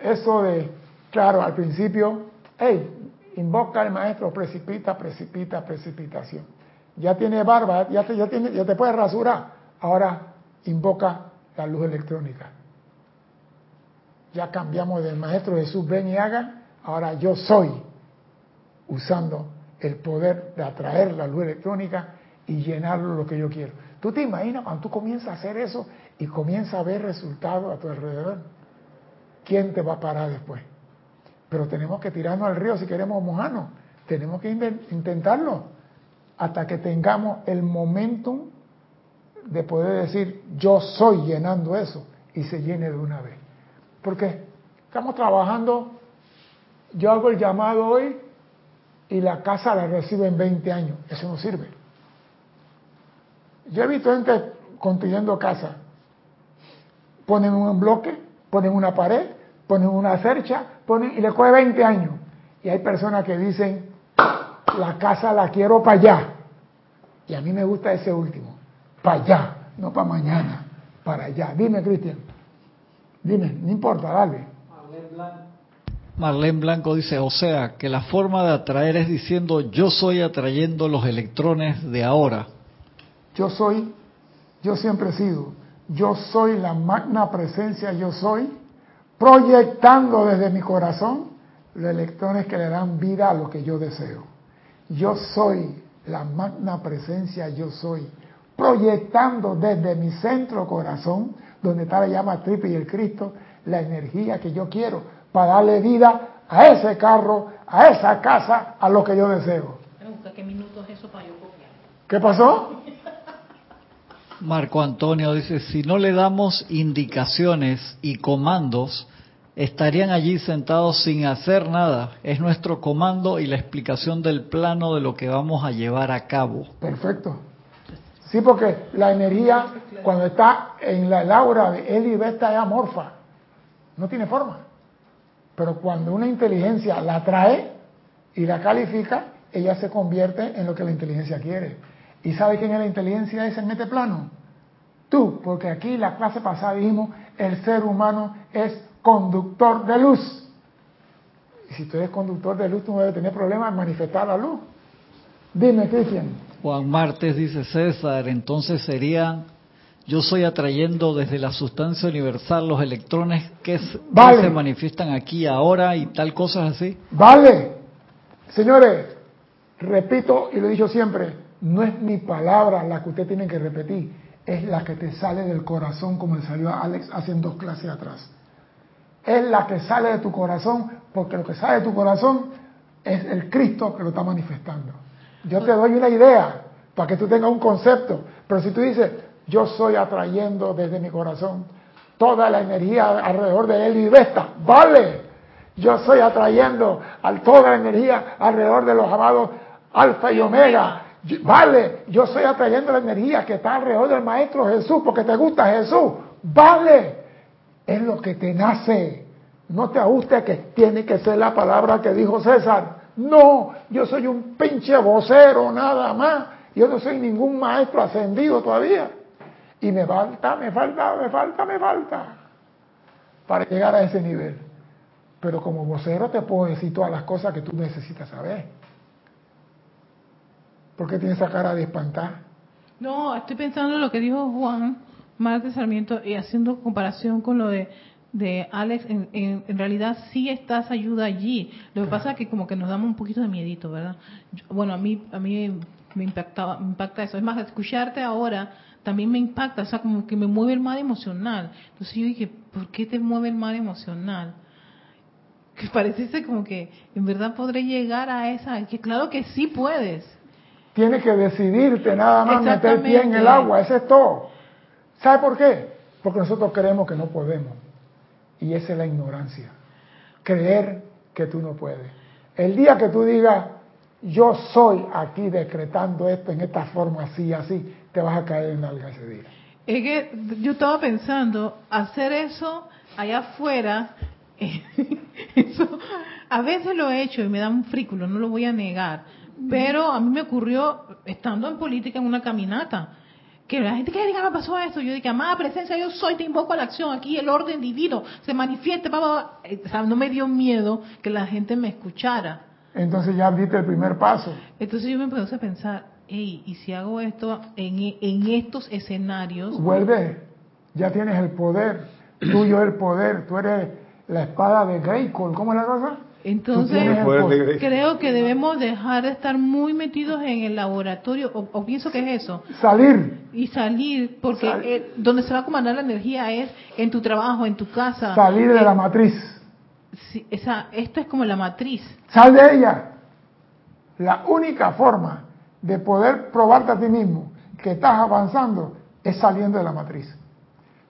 Eso de, claro, al principio, hey, invoca al maestro, precipita, precipita, precipitación. Ya tiene barba, ya te, ya tiene, ya te puede rasurar. Ahora invoca la luz electrónica. Ya cambiamos del maestro Jesús ven y haga, ahora yo soy, usando el poder de atraer la luz electrónica y llenarlo lo que yo quiero. ¿Tú te imaginas cuando tú comienzas a hacer eso y comienzas a ver resultados a tu alrededor? ¿Quién te va a parar después? Pero tenemos que tirarnos al río si queremos mojarnos. Tenemos que intentarlo hasta que tengamos el momentum de poder decir yo soy llenando eso y se llene de una vez. Porque estamos trabajando, yo hago el llamado hoy y la casa la recibo en 20 años. Eso no sirve. Yo he visto gente construyendo casa. Ponen un bloque, ponen una pared, ponen una cercha, ponen y le coge 20 años. Y hay personas que dicen, la casa la quiero para allá. Y a mí me gusta ese último, para allá, no para mañana, para allá. Dime, Cristian. Dime, no importa, dale. Marlene Blanco dice, o sea, que la forma de atraer es diciendo yo soy atrayendo los electrones de ahora. Yo soy, yo siempre he sido, yo soy la magna presencia, yo soy, proyectando desde mi corazón los electrones que le dan vida a lo que yo deseo. Yo soy la magna presencia, yo soy, proyectando desde mi centro corazón, donde está la llama triple y el Cristo, la energía que yo quiero para darle vida a ese carro, a esa casa, a lo que yo deseo. ¿Qué minutos eso para yo copiar? ¿Qué pasó? Marco Antonio dice, si no le damos indicaciones y comandos, estarían allí sentados sin hacer nada. Es nuestro comando y la explicación del plano de lo que vamos a llevar a cabo. Perfecto. Sí, porque la energía, cuando está en la, aura de Eli Vesta, es amorfa. No tiene forma. Pero cuando una inteligencia la trae y la califica, ella se convierte en lo que la inteligencia quiere. ¿Y sabe quién es la inteligencia ese mete plano? Tú, porque aquí la clase pasada dijimos, el ser humano es conductor de luz. Y si tú eres conductor de luz, tú no debes tener problemas en manifestar la luz. Dime, Cristian. Juan Martes dice César, entonces sería, yo soy atrayendo desde la sustancia universal los electrones que, vale. que se manifiestan aquí ahora y tal cosas así. Vale. Señores, repito y lo he dicho siempre, no es mi palabra la que usted tiene que repetir, es la que te sale del corazón como le salió a Alex hace dos clases atrás. Es la que sale de tu corazón porque lo que sale de tu corazón es el Cristo que lo está manifestando. Yo te doy una idea para que tú tengas un concepto, pero si tú dices, yo soy atrayendo desde mi corazón toda la energía alrededor de él y Vesta, vale, yo soy atrayendo a toda la energía alrededor de los amados Alfa y Omega, Vale, yo estoy atrayendo la energía que está alrededor del Maestro Jesús porque te gusta Jesús. Vale, es lo que te nace. No te ajuste que tiene que ser la palabra que dijo César. No, yo soy un pinche vocero nada más. Yo no soy ningún maestro ascendido todavía. Y me falta, me falta, me falta, me falta para llegar a ese nivel. Pero como vocero te puedo decir todas las cosas que tú necesitas saber. ¿Por qué tienes esa cara de espantar? No, estoy pensando en lo que dijo Juan Marte Sarmiento y haciendo comparación con lo de, de Alex. En, en, en realidad sí está esa ayuda allí. Lo que pasa es que como que nos damos un poquito de miedito, ¿verdad? Yo- bueno, a mí, a mí me, impactaba, me impacta eso. Es más, escucharte ahora también me impacta, o sea, como que me mueve el mal emocional. Entonces yo dije, ¿por qué te mueve el mal emocional? Que pareciese como que en verdad podré llegar a esa, que claro que sí puedes. Tienes que decidirte nada más meter el pie en el agua, eso es todo. ¿Sabe por qué? Porque nosotros creemos que no podemos. Y esa es la ignorancia. Creer que tú no puedes. El día que tú digas, yo soy aquí decretando esto en esta forma, así, así, te vas a caer en alga ese día. Es que yo estaba pensando, hacer eso allá afuera, eso, a veces lo he hecho y me da un frículo, no lo voy a negar, pero a mí me ocurrió estando en política en una caminata, que la gente que diga me pasó esto, yo dije, amada presencia, yo soy, te invoco a la acción, aquí el orden divino se manifieste, pa, pa, pa". Eh, o sea, no me dio miedo que la gente me escuchara. Entonces ya diste el primer paso. Entonces yo me puse a pensar, hey, ¿y si hago esto en, en estos escenarios? Vuelve, ya tienes el poder, tuyo el poder, tú eres la espada de Greykol, ¿cómo es la cosa? Entonces, creo que debemos dejar de estar muy metidos en el laboratorio, o, o pienso que es eso, Salir, y salir, porque Sal- eh, donde se va a comandar la energía es en tu trabajo, en tu casa. salir de Eh, la matriz. sí, esa, esto es como la matriz. Sal de ella. La única forma de poder probarte a ti mismo que estás avanzando es saliendo de la matriz.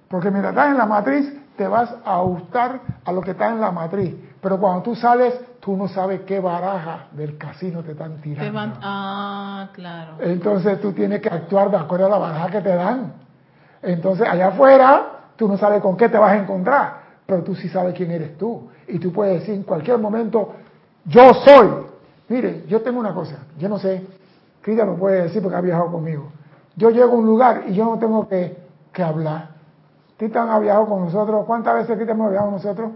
Porque mientras estás en la matriz, te vas a ajustar a lo que está en la matriz. Pero cuando tú sales, tú no sabes qué baraja del casino te están tirando. Te van, ah, claro. Entonces tú tienes que actuar de acuerdo a la baraja que te dan. Entonces allá afuera, tú no sabes con qué te vas a encontrar, pero tú sí sabes quién eres tú. Y tú puedes decir en cualquier momento, yo soy. Mire, yo tengo una cosa, yo no sé, Crita lo puede decir porque ha viajado conmigo. Yo llego a un lugar y yo no tengo que, que hablar. Cristian ha viajado con nosotros. ¿Cuántas veces Cristian hemos viajado con nosotros?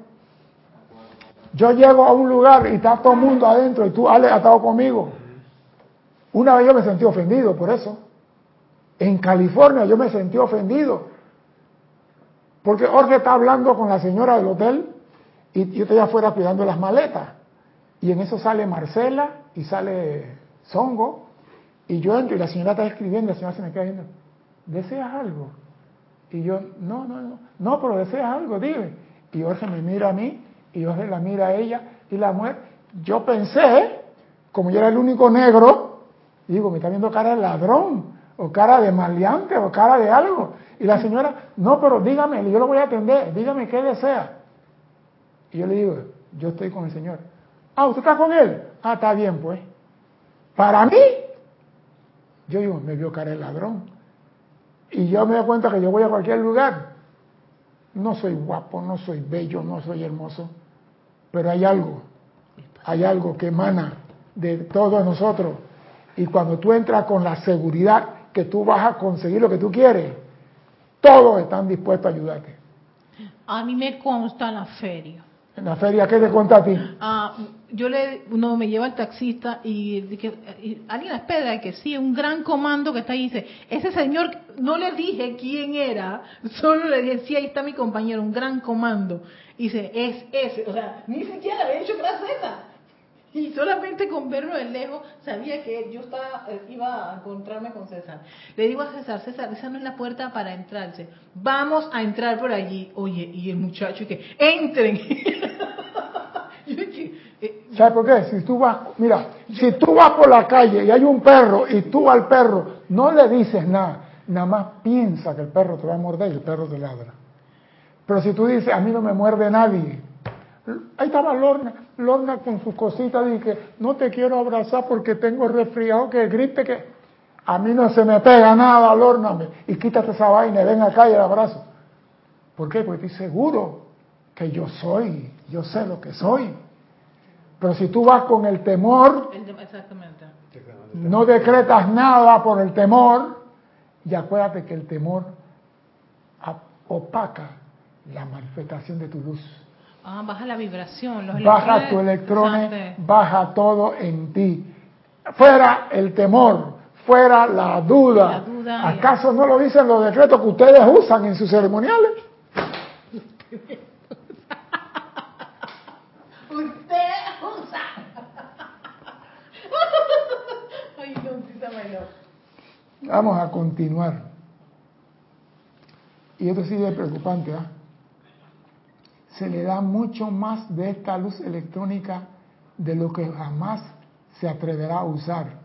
Yo llego a un lugar y está todo el mundo adentro y tú, Ale, has estado conmigo. Una vez yo me sentí ofendido por eso. En California yo me sentí ofendido. Porque Jorge está hablando con la señora del hotel y yo estoy afuera cuidando las maletas. Y en eso sale Marcela y sale Songo. Y yo entro y la señora está escribiendo la señora se me queda viendo. ¿Deseas algo? Y yo, no, no, no. No, pero deseas algo, dime. Y Jorge me mira a mí y Jorge la mira a ella y la mujer. Yo pensé, como yo era el único negro, digo, me está viendo cara de ladrón, o cara de maleante, o cara de algo. Y la señora, no, pero dígame, yo lo voy a atender, dígame qué desea. Y yo le digo, yo estoy con el Señor. Ah, ¿usted está con él? Ah, está bien, pues. Para mí, yo digo, me vio cara de ladrón. Y yo me doy cuenta que yo voy a cualquier lugar. No soy guapo, no soy bello, no soy hermoso, pero hay algo, hay algo que emana de todos nosotros. Y cuando tú entras con la seguridad que tú vas a conseguir lo que tú quieres, todos están dispuestos a ayudarte. A mí me consta la feria. En la feria, ¿qué te cuenta a ti? Ah, yo le, no, me lleva el taxista y dije, y alguien espera que sí, un gran comando que está ahí, dice, ese señor, no le dije quién era, solo le dije, sí, ahí está mi compañero, un gran comando. Y dice, es ese, o sea, ni siquiera le he dicho que era César. Y solamente con verlo de lejos sabía que yo estaba, eh, iba a encontrarme con César. Le digo a César, César, esa no es la puerta para entrarse. Vamos a entrar por allí. Oye, y el muchacho que, entren. Eh, ¿Sabes por qué? Si tú vas, mira, si tú vas por la calle y hay un perro y tú al perro no le dices nada, nada más piensa que el perro te va a morder y el perro te ladra. Pero si tú dices, a mí no me muerde nadie, ahí estaba Lorna, Lorna con sus cositas que no te quiero abrazar porque tengo resfriado, que gripe, que A mí no se me pega nada, alórname. Y quítate esa vaina y ven acá y el abrazo. ¿Por qué? Porque estoy seguro que yo soy, yo sé lo que soy. Pero si tú vas con el temor, exactamente. no decretas nada por el temor, y acuérdate que el temor opaca la manifestación de tu luz. Ah, baja la vibración. Los Baja tu electrones. baja todo en ti. Fuera el temor, fuera la duda. La duda y- ¿Acaso no lo dicen los decretos que ustedes usan en sus ceremoniales? Usted usa. Ay, no. Vamos a continuar. Y esto sí es preocupante. ¿ah? Se le da mucho más de esta luz electrónica de lo que jamás se atreverá a usar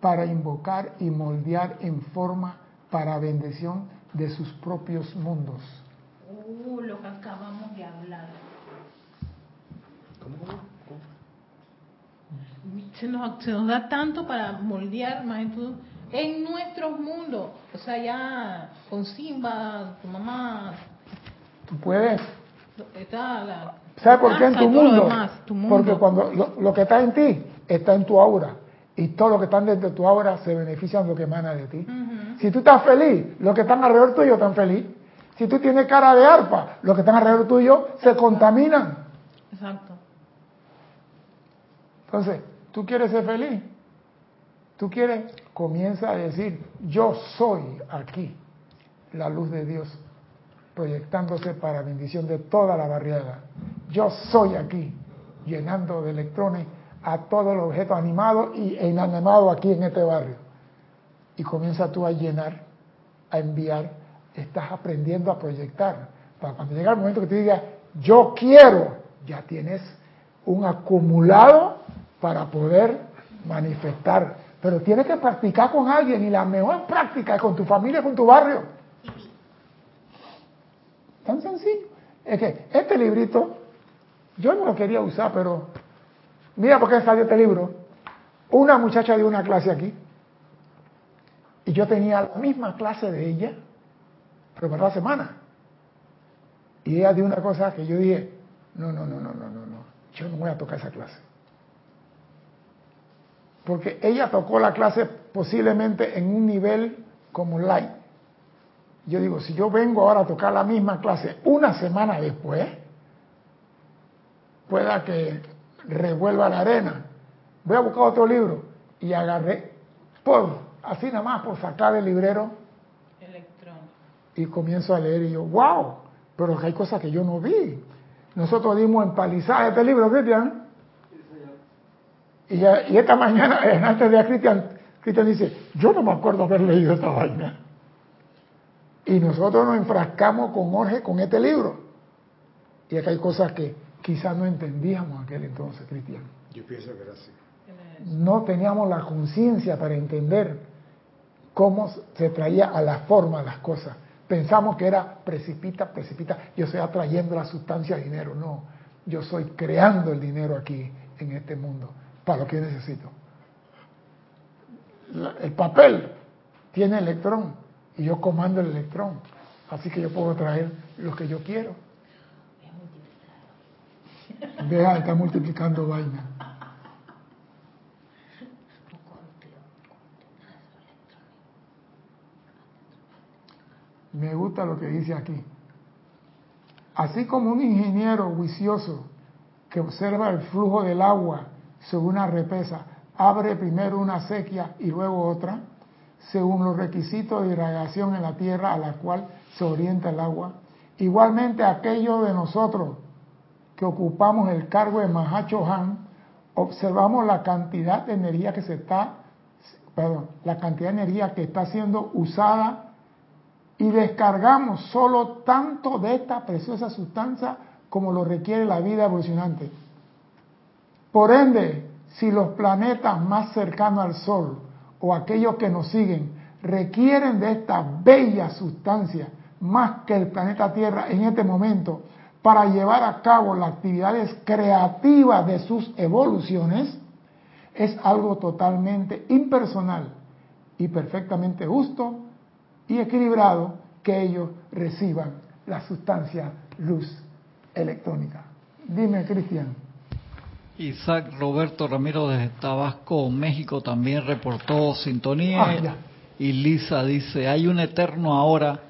para invocar y moldear en forma para bendición de sus propios mundos. Uh, lo que acabamos de hablar. Se nos, se nos da tanto para moldear, más en nuestros mundos. O sea, ya con Simba, tu mamá, Tú puedes. ¿Sabes por qué en tu mundo? demás, tu mundo. Porque cuando lo, lo que está en ti está en tu aura. Y todo lo que está dentro de tu aura se beneficia de lo que emana de ti. Si tú estás feliz, los que están alrededor tuyo están feliz. Si tú tienes cara de arpa, los que están alrededor tuyo se contaminan. Exacto. Entonces, ¿tú quieres ser feliz? ¿Tú quieres? Comienza a decir, yo soy aquí, la luz de Dios, proyectándose para bendición de toda la barriada. Yo soy aquí, llenando de electrones a todos los objetos animados y- inanimados aquí en este barrio. Y comienza tú a llenar, a enviar, estás aprendiendo a proyectar. Para cuando llega el momento que te diga, yo quiero, ya tienes un acumulado para poder manifestar. Pero tienes que practicar con alguien y la mejor práctica es con tu familia, con tu barrio. Tan sencillo. Es que este librito, yo no lo quería usar, pero mira por qué salió este libro. Una muchacha dio una clase aquí y yo tenía la misma clase de ella, pero para la semana. Y ella dio una cosa que yo dije, no, no, no, no, no, no, no, yo no voy a tocar esa clase. Porque ella tocó la clase posiblemente en un nivel como light. Yo digo, si yo vengo ahora a tocar la misma clase una semana después, pueda que revuelva la arena. Voy a buscar otro libro y agarré por, así nada más por sacar el librero Electrón. y comienzo a leer y yo, wow, pero que hay cosas que yo no vi. Nosotros dimos empalizar este libro, Cristian. Y, y esta mañana, antes de a Cristian, Cristian dice, yo no me acuerdo haber leído esta vaina. Y nosotros nos enfrascamos con Jorge con este libro. Y acá hay cosas que quizás no entendíamos aquel entonces, Cristian. Yo pienso que era así. No teníamos la conciencia para entender cómo se traía a la forma las cosas. Pensamos que era precipita, precipita, yo estoy atrayendo la sustancia de dinero. No, yo estoy creando el dinero aquí, en este mundo, para lo que necesito. La- el papel tiene electrón y yo comando el electrón. Así que yo puedo traer lo que yo quiero. De estar multiplicando vaina. Me gusta lo que dice aquí. Así como un ingeniero juicioso que observa el flujo del agua sobre una represa, abre primero una sequía y luego otra, según los requisitos de irradiación en la tierra a la cual se orienta el agua. Igualmente aquellos de nosotros que ocupamos el cargo de Mahacho Han, observamos la cantidad de energía que se está, perdón, la cantidad de energía que está siendo usada y descargamos solo tanto de esta preciosa sustancia como lo requiere la vida evolucionante. Por ende, si los planetas más cercanos al Sol o aquellos que nos siguen requieren de esta bella sustancia más que el planeta Tierra en este momento para llevar a cabo las actividades creativas de sus evoluciones, es algo totalmente impersonal y perfectamente justo y equilibrado que ellos reciban la sustancia luz electrónica. Dime, Cristian. Isaac Roberto Ramiro desde Tabasco, México, también reportó sintonía. Ah, y Lisa dice, hay un eterno ahora.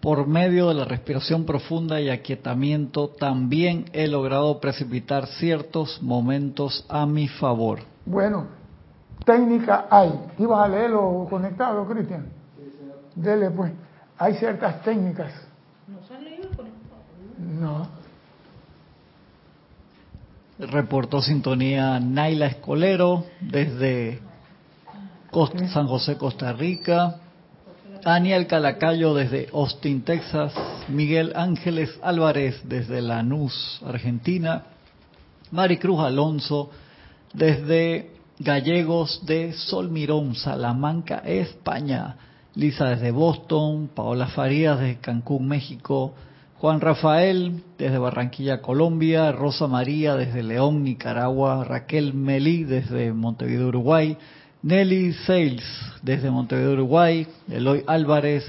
Por medio de la respiración profunda y aquietamiento, también he logrado precipitar ciertos momentos a mi favor. Bueno, técnica hay. ¿Ibas a leerlo conectado, Cristian? Dele pues. Hay ciertas técnicas. ¿No se han leído No. Reportó sintonía Naila Escolero desde Costa- San José, Costa Rica. Daniel Calacayo desde Austin, Texas. Miguel Ángeles Álvarez desde Lanús, Argentina. Maricruz Alonso desde Gallegos de Solmirón, Salamanca, España. Lisa desde Boston. Paola Farías desde Cancún, México. Juan Rafael desde Barranquilla, Colombia. Rosa María desde León, Nicaragua. Raquel Melí desde Montevideo, Uruguay. Nelly Sales desde Montevideo, Uruguay. Eloy Álvarez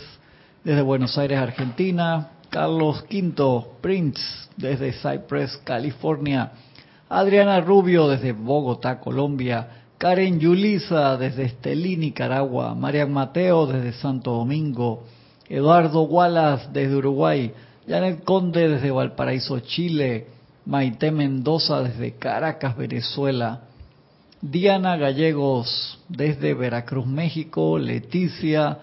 desde Buenos Aires, Argentina. Carlos Quinto Prince desde Cypress, California. Adriana Rubio desde Bogotá, Colombia. Karen Yulisa desde Estelí, Nicaragua. Marian Mateo desde Santo Domingo. Eduardo Wallace desde Uruguay. Janet Conde desde Valparaíso, Chile. Maite Mendoza desde Caracas, Venezuela. Diana Gallegos desde Veracruz, México. Leticia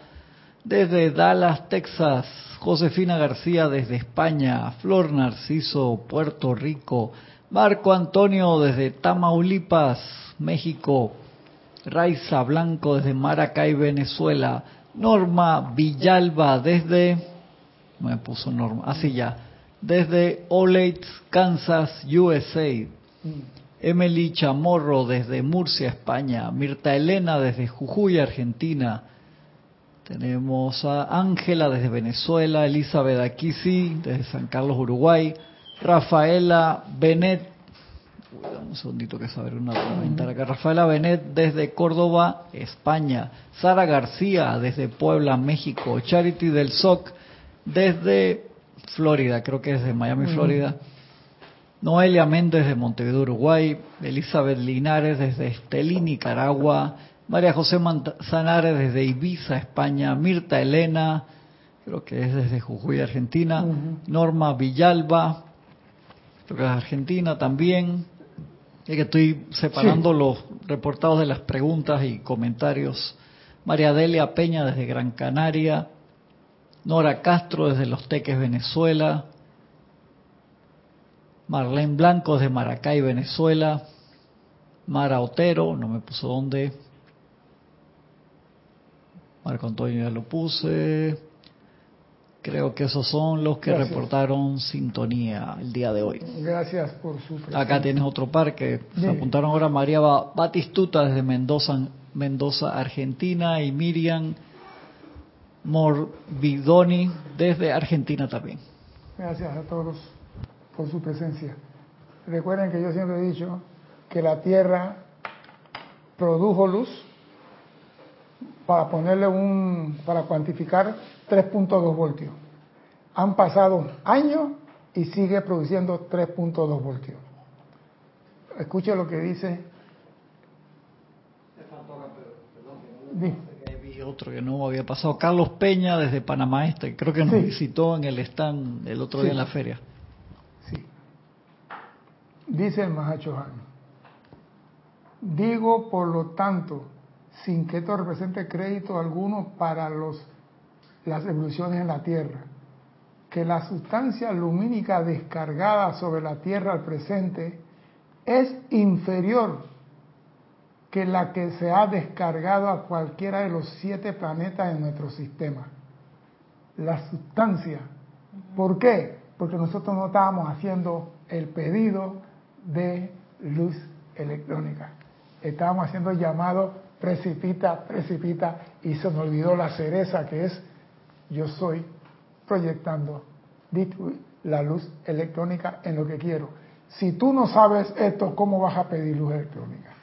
desde Dallas, Texas. Josefina García desde España. Flor Narciso, Puerto Rico. Marco Antonio desde Tamaulipas, México. Raiza Blanco desde Maracay, Venezuela. Norma Villalba desde... Me puso Norma. Así ya. Desde Olathe, Kansas, USA. Emily Chamorro desde Murcia, España. Mirta Elena desde Jujuy, Argentina. Tenemos a Ángela desde Venezuela. Elizabeth Aquisi desde San Carlos, Uruguay. Rafaela Benet. Un segundito que saber una comentar acá. Rafaela Benet desde Córdoba, España. Sara García desde Puebla, México. Charity del SOC desde Florida, creo que es de Miami, Florida. Noelia Méndez de Montevideo, Uruguay. Elizabeth Linares desde Estelí, Nicaragua. María José Manzanares desde Ibiza, España. Mirta Elena, creo que es desde Jujuy, Argentina. Norma Villalba, creo que es Argentina también. Es que estoy separando los reportados de las preguntas y comentarios. María Delia Peña desde Gran Canaria. Nora Castro desde Los Teques, Venezuela. Marlene Blanco desde Maracay, Venezuela. Mara Otero, no me puso dónde. Marco Antonio ya lo puse. Creo que esos son los que Gracias. reportaron sintonía el día de hoy. Gracias por su presencia. Acá tienes otro par que se apuntaron ahora María Ba- Batistuta desde Mendoza, Mendoza, Argentina y Miriam Morbidoni desde Argentina también. Gracias a todos por su presencia. Recuerden que yo siempre he dicho que la Tierra produjo luz para ponerle un, para cuantificar 3.2 voltios. Han pasado años y sigue produciendo 3.2 voltios. Escuche lo que dice. Di. Otro que no había pasado. Carlos Peña desde Panamá Este, creo que nos Sí. visitó en el stand el otro Sí. día en la feria. Sí. Dice el Mahachohan. Digo, por lo tanto, sin que esto represente crédito alguno para los, las evoluciones en la Tierra, que la sustancia lumínica descargada sobre la Tierra al presente es inferior que la que se ha descargado a cualquiera de los siete planetas en nuestro sistema. La sustancia. ¿Por qué? Porque nosotros no estábamos haciendo el pedido de luz electrónica. Estábamos haciendo el llamado precipita, precipita, y se nos olvidó la cereza que es yo soy proyectando la luz electrónica en lo que quiero. Si tú no sabes esto, ¿cómo vas a pedir luz electrónica?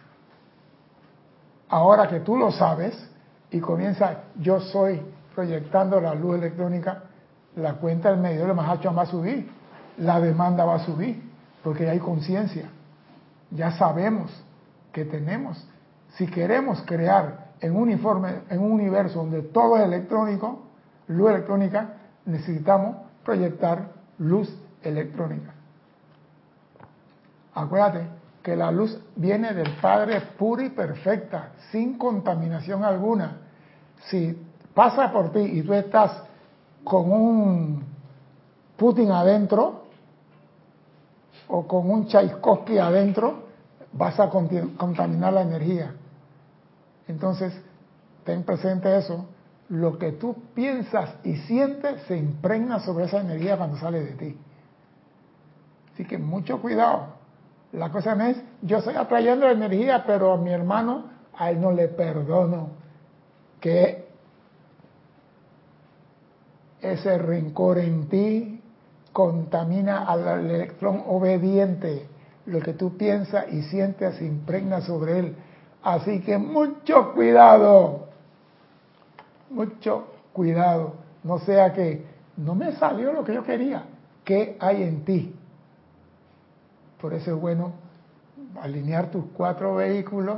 Ahora que tú lo sabes y comienza, yo soy proyectando la luz electrónica, la cuenta del medio de Mahacho va a subir, la demanda va a subir, porque hay conciencia. Ya sabemos que tenemos. Si queremos crear en un, uniforme, en un universo donde todo es electrónico, luz electrónica, necesitamos proyectar luz electrónica. Acuérdate que la luz viene del Padre pura y perfecta, sin contaminación alguna. Si pasa por ti y tú estás con un Putin adentro o con un Tchaikovsky adentro, vas a contaminar la energía. Entonces, ten presente eso. Lo que tú piensas y sientes se impregna sobre esa energía cuando sale de ti. Así que mucho cuidado. La cosa es, yo estoy atrayendo energía, pero a mi hermano, a él no le perdono que ese rencor en ti contamina al electrón obediente. Lo que tú piensas y sientes se impregna sobre él. Así que mucho cuidado, mucho cuidado. No sea que no me salió lo que yo quería. ¿Qué hay en ti? Por eso es bueno alinear tus cuatro vehículos,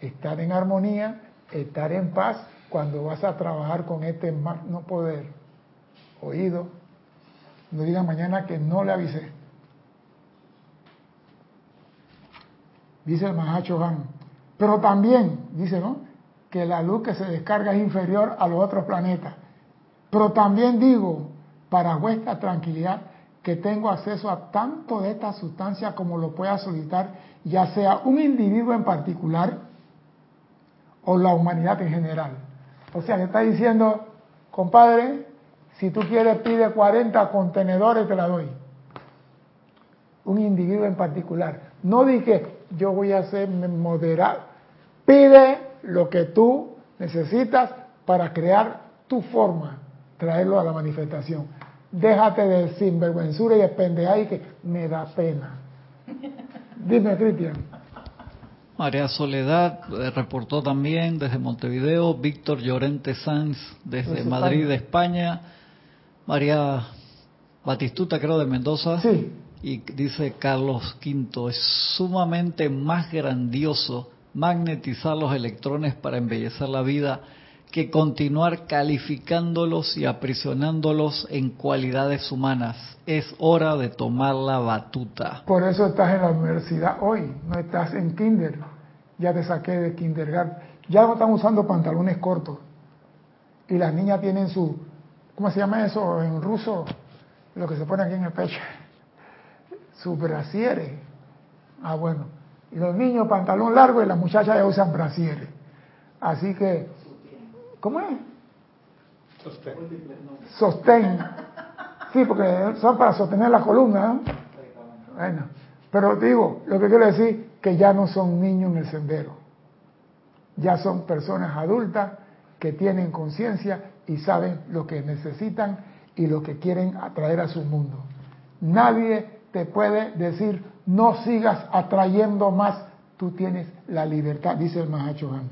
estar en armonía, estar en paz cuando vas a trabajar con este magno poder. Oído, no diga mañana que no le avisé. Dice el Mahacho Han. Pero también, dice, ¿no? Que la luz que se descarga es inferior a los otros planetas. Pero también digo, para vuestra tranquilidad, que tengo acceso a tanto de esta sustancia como lo pueda solicitar, ya sea un individuo en particular o la humanidad en general. O sea, le está diciendo, compadre, si tú quieres pide 40 contenedores, te la doy. Un individuo en particular. No dije, yo voy a ser moderado. Pide lo que tú necesitas para crear tu forma, traerlo a la manifestación déjate de sinvergüenzura y de ahí que me da pena. Dime, Cristian. María Soledad eh, reportó también desde Montevideo, Víctor Llorente Sanz desde Madrid, España, María Batistuta creo de Mendoza, sí. y dice Carlos V, es sumamente más grandioso magnetizar los electrones para embellecer la vida que continuar calificándolos y aprisionándolos en cualidades humanas. Es hora de tomar la batuta. Por eso estás en la universidad hoy, no estás en kinder. Ya te saqué de kindergarten. Ya no están usando pantalones cortos. Y las niñas tienen su, ¿cómo se llama eso en ruso? Lo que se pone aquí en el pecho. Su brasieres. Ah, bueno. Y los niños pantalón largo y las muchachas ya usan brasieres. Así que ¿Cómo es? Sostén. Sostén. Sí, porque son para sostener la columna. Bueno, pero digo, lo que quiero decir que ya no son niños en el sendero. Ya son personas adultas que tienen conciencia y saben lo que necesitan y lo que quieren atraer a su mundo. Nadie te puede decir, no sigas atrayendo más, tú tienes la libertad, dice el Mahacho Han.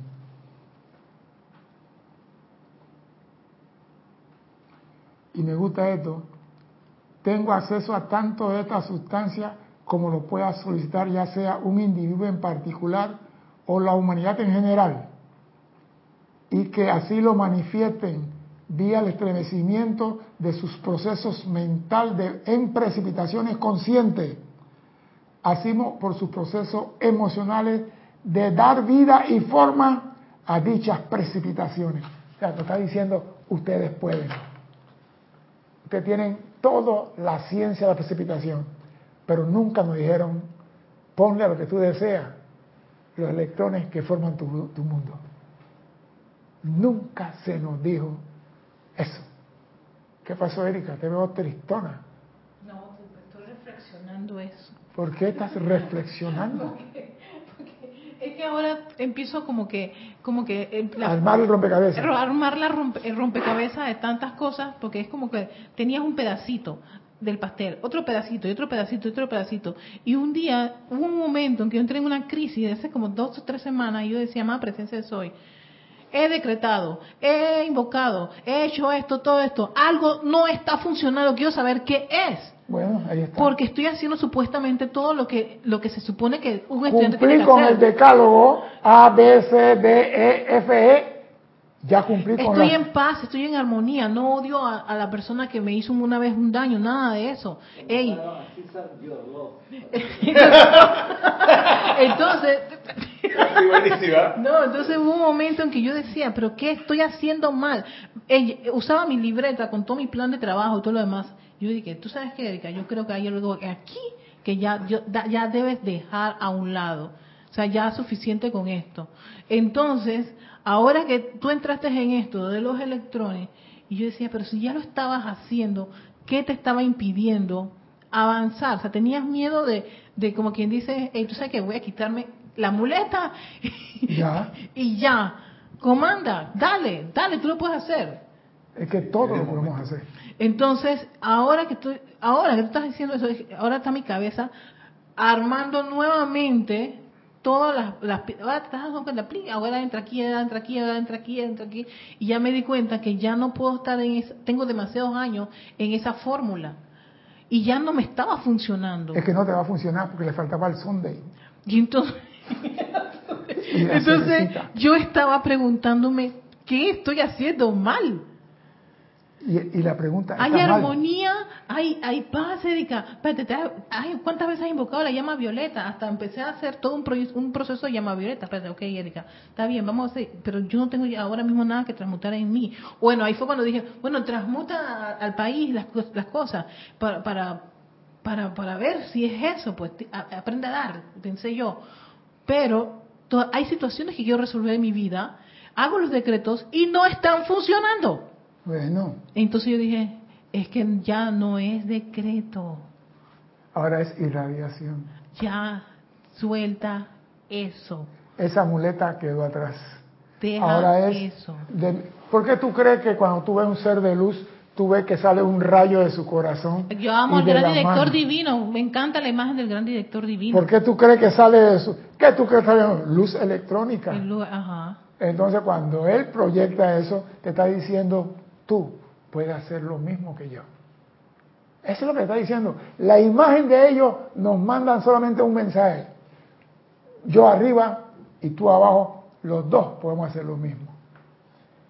Y me gusta esto, tengo acceso a tanto de esta sustancia como lo pueda solicitar ya sea un individuo en particular o la humanidad en general, y que así lo manifiesten vía el estremecimiento de sus procesos mental de, en precipitaciones conscientes, así por sus procesos emocionales de dar vida y forma a dichas precipitaciones. O sea, te está diciendo, ustedes pueden que tienen toda la ciencia de la precipitación, pero nunca nos dijeron, ponle a lo que tú deseas los electrones que forman tu, mundo. Nunca se nos dijo eso. ¿Qué pasó, Erika? Te veo tristona. No, estoy reflexionando eso. ¿Por qué estás reflexionando? Es que ahora empiezo como que, como que eh, armar el rompecabezas. Armar la el rompecabezas de tantas cosas, porque es como que tenías un pedacito del pastel, otro pedacito y otro pedacito y otro pedacito. Y un día, hubo un momento en que yo entré en una crisis, de hace como dos o tres semanas, y yo decía, más presencia de soy. he decretado, he invocado, he hecho esto, todo esto, algo no está funcionando, quiero saber qué es. Bueno, ahí está. Porque estoy haciendo supuestamente todo lo que lo que se supone que un estudiante tiene Cumplí que con hacer. el decálogo A, B, C, D, E, F, E. Ya cumplí con Estoy la... en paz, estoy en armonía, no odio a, a la persona que me hizo una vez un daño, nada de eso. Ey, entonces, no, entonces hubo un momento en que yo decía, pero ¿qué estoy haciendo mal? Ey, usaba mi libreta con todo mi plan de trabajo y todo lo demás. Yo dije, tú sabes qué, Erika, yo creo que hay algo aquí que ya, yo- da- ya debes dejar a un lado. O sea, ya es suficiente con esto. Entonces, ahora que tú entraste en esto de los electrones, y yo decía, pero si ya lo estabas haciendo, ¿qué te estaba impidiendo avanzar? O sea, tenías miedo de, de como quien dice, hey, tú sabes que voy a quitarme la muleta Ya. y ya. Comanda, dale, dale, tú lo puedes hacer. Es que todo lo podemos hacer. Entonces, ahora que tú, ahora que tú estás diciendo eso, ahora está mi cabeza armando nuevamente todas las, las ahora te estás dando cuenta, ahora entra aquí, ahora entra aquí, ahora entra aquí, entra aquí, y ya me di cuenta que ya no puedo estar en esa, tengo demasiados años en esa fórmula, y ya no me estaba funcionando. Es que no te va a funcionar porque le faltaba el Sunday. Y entonces, entonces yo estaba preguntándome, ¿qué estoy haciendo mal? Y, y la pregunta Hay armonía, hay, hay paz, Erika. Espérate, ay, ¿cuántas veces has invocado la llama violeta? Hasta empecé a hacer todo un, un proceso de llama violeta. Espérate, ok, Erika, está bien, vamos a hacer, pero yo no tengo ahora mismo nada que transmutar en mí. Bueno, ahí fue cuando dije, bueno, transmuta al país las, las cosas para, para, para, para ver si es eso, pues a- aprende a dar, pensé yo. Pero to- hay situaciones que quiero resolver en mi vida, hago los decretos y no están funcionando. Bueno, Entonces yo dije, es que ya no es decreto, ahora es irradiación. ya suelta eso, Esa muleta quedó atrás. deja Ahora es... eso. de- ¿Por qué tú crees que cuando tú ves un ser de luz, tú ves que sale un rayo de su corazón? Yo amo al gran director mano? divino, me encanta la imagen del gran director divino. ¿Por qué tú crees que sale de su... ¿Qué tú crees que sale? Luz electrónica. El ajá. Entonces cuando él proyecta eso, te está diciendo, tú puedes hacer lo mismo que yo. Eso es lo que está diciendo. La imagen de ellos nos mandan solamente un mensaje. Yo arriba y tú abajo, los dos podemos hacer lo mismo.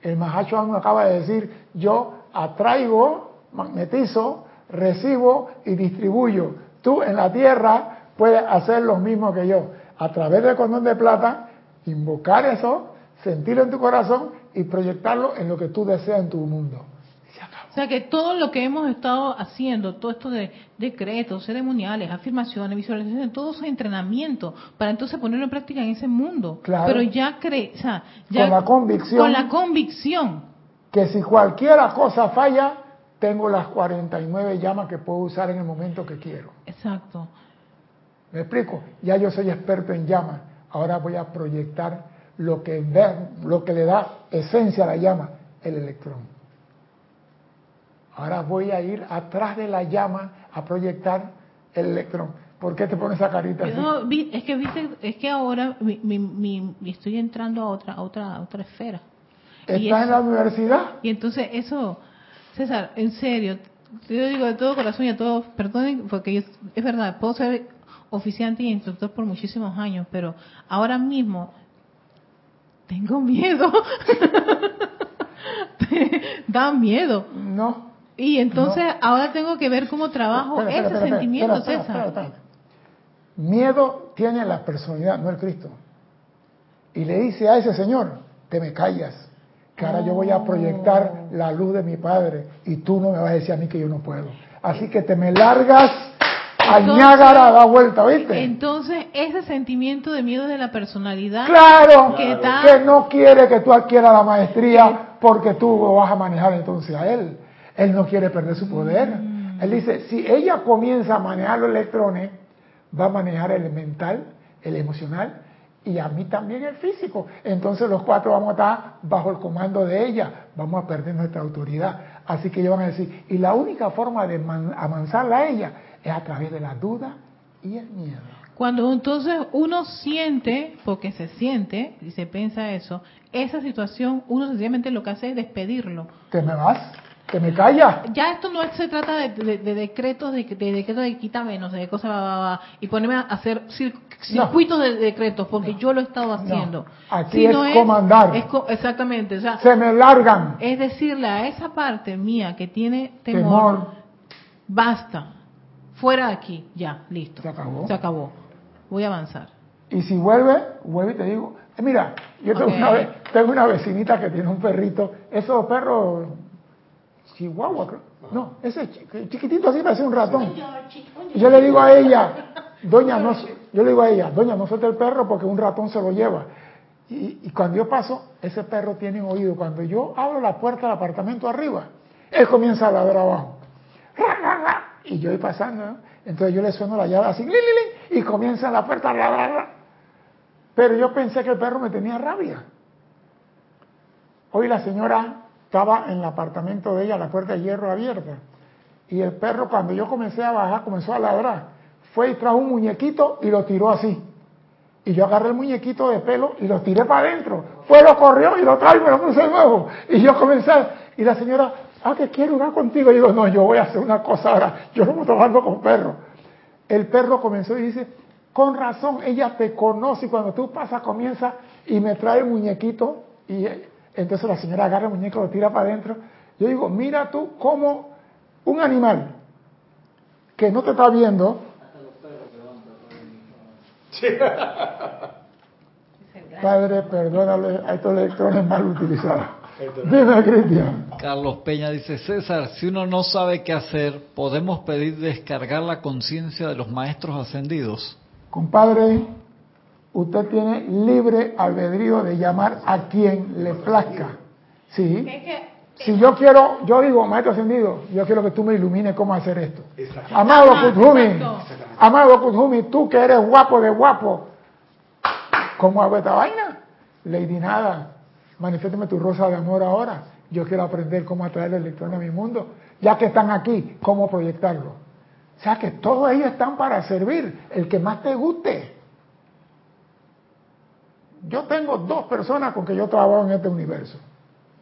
El Mahacho acaba de decir, yo atraigo, magnetizo, recibo y distribuyo. Tú en la tierra puedes hacer lo mismo que yo. A través del condón de plata, invocar eso, sentirlo en tu corazón y proyectarlo en lo que tú deseas en tu mundo. Se acabó. O sea que todo lo que hemos estado haciendo, todo esto de decretos, ceremoniales, afirmaciones, visualizaciones, todo eso es entrenamiento para entonces ponerlo en práctica en ese mundo. Claro. Pero ya cree, o sea, ya Con la convicción. con la convicción. Que si cualquiera cosa falla, tengo las 49 llamas que puedo usar en el momento que quiero. Exacto. ¿Me explico? Ya yo soy experto en llamas. Ahora voy a proyectar lo que, lo que le da esencia a la llama, el electrón. Ahora voy a ir atrás de la llama a proyectar el electrón. ¿Por qué te pones esa carita así? Yo es que viste, es que ahora mi, mi- mi- estoy entrando a otra, a otra, a otra esfera. Y ¿Estás en la universidad? Y entonces eso, César, en serio, te lo digo de todo corazón y a todos, perdonen, porque yo, es verdad, puedo ser oficiante y instructor por muchísimos años, pero ahora mismo tengo miedo. da miedo. No. Y entonces ahora tengo que ver cómo trabajo Espera, espera, ese espera, sentimiento, César. Miedo tiene la personalidad, no el Cristo. Y le dice a ese señor, te me callas, que ahora yo voy a proyectar Oh. la luz de mi Padre y tú no me vas a decir a mí que yo no puedo. Así que te me largas Entonces- Niágara a dar vuelta, ¿viste? Entonces, ese sentimiento de miedo de la personalidad Claro, ¿Qué tal? que no quiere que tú adquieras la maestría porque tú lo vas a manejar entonces a él. Él no quiere perder su poder. Mm. Él dice, si ella comienza a manejar los electrones, va a manejar el mental, el emocional y a mí también el físico. Entonces los cuatro vamos a estar bajo el comando de ella, vamos a perder nuestra autoridad. Así que ellos van a decir, y la única forma de man- amansarla a ella es a través de la duda y el miedo. Cuando entonces uno siente, porque se siente y se piensa eso, esa situación, uno sencillamente lo que hace es despedirlo. ¿Te me vas? ¿Te me callas? Ya esto no se trata de, de- de decretos, de, de decretos de quítame, no sé, de cosas, va, va, va, y ponerme a hacer cir- circuitos de decretos, porque yo lo he estado haciendo. Aquí es comandar. es exactamente, o sea, Se me largan. es decirle a esa parte mía que tiene temor, Temor. basta, fuera de aquí, ya, listo. Se acabó. Se acabó. Voy a avanzar. Y si vuelve, vuelve y te digo, eh, mira, yo tengo, Ok. una, tengo una vecinita que tiene un perrito, esos perros chihuahua, creo. no, ese chi- chiquitito así parece un ratón. Y yo le digo a ella, doña, no, yo le digo a ella, doña, no suelte el perro porque un ratón se lo lleva. Y, y cuando yo paso, ese perro tiene un oído. Cuando yo abro la puerta del apartamento arriba, él comienza a ladrar abajo. Y yo voy pasando, ¿no? entonces yo le sueno la llave así, li, li, li, y comienza la puerta a ladrar. ra. Pero yo pensé que el perro me tenía rabia. Hoy la señora estaba en el apartamento de ella, la puerta de hierro abierta. Y el perro, cuando yo comencé a bajar, comenzó a ladrar. Fue y trajo un muñequito y lo tiró así. Y yo agarré el muñequito de pelo y lo tiré para adentro. Fue, lo corrió y lo trajo y me lo puse de nuevo. Y yo comencé, y la señora, ah, que quiero jugar contigo. Y digo, no, yo voy a hacer una cosa ahora. Yo no estoy jugando con perro. El perro comenzó y dice, con razón, ella te conoce y cuando tú pasas comienza y me trae el muñequito y eh, entonces la señora agarra el muñeco, lo tira para adentro. Yo digo, mira tú cómo un animal que no te está viendo, Padre, perdónale a estos electrones mal utilizados. Dime, Cristian. Carlos Peña dice, César, si uno no sabe qué hacer, ¿podemos pedir descargar la conciencia de los maestros ascendidos? Compadre, usted tiene libre albedrío de llamar a quien le plazca. ¿Sí? Si yo quiero, yo digo, maestro ascendido, yo quiero que tú me ilumines cómo hacer esto. Amado Kuthumi, amado Kuthumi, tú que eres guapo de guapo, ¿cómo hago esta vaina? Lady Nada, manifiéstame tu rosa de amor ahora. Yo quiero aprender cómo atraer el electrón a mi mundo. Ya que están aquí, cómo proyectarlo. O sea que todos ellos están para servir, el que más te guste. Yo tengo dos personas con que yo trabajo en este universo.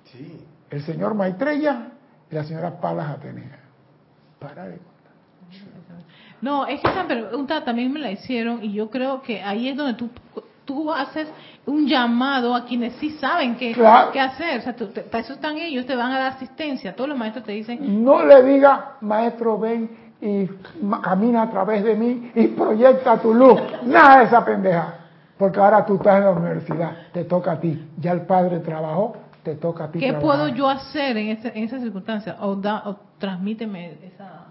Sí. El señor Maitreya y la señora Palas Atenea. Para de contar. No, es que esa pregunta también me la hicieron y yo creo que ahí es donde tú, tú haces un llamado a quienes sí saben qué, Claro. qué hacer. O sea, tú- te- para eso están ellos, te van a dar asistencia. Todos los maestros te dicen, No le diga, maestro, ven y camina a través de mí y proyecta tu luz. Nada de esa pendeja. Porque ahora tú estás en la universidad, te toca a ti. Ya el padre trabajó, te toca a ti. ¿qué trabajar. puedo yo hacer en, ese- en esa circunstancia? O, da, o transmíteme esa,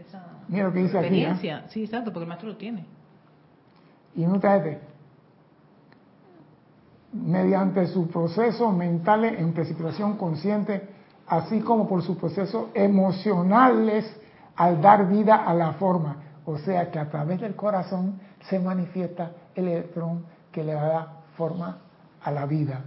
esa Mira lo que dice aquí. ¿eh? experiencia. Sí, exacto, porque el maestro lo tiene. Y nútate, mediante sus procesos mentales en precipitación consciente, así como por sus procesos emocionales al dar vida a la forma. O sea que a través del corazón se manifiesta el electrón que le va a dar forma a la vida.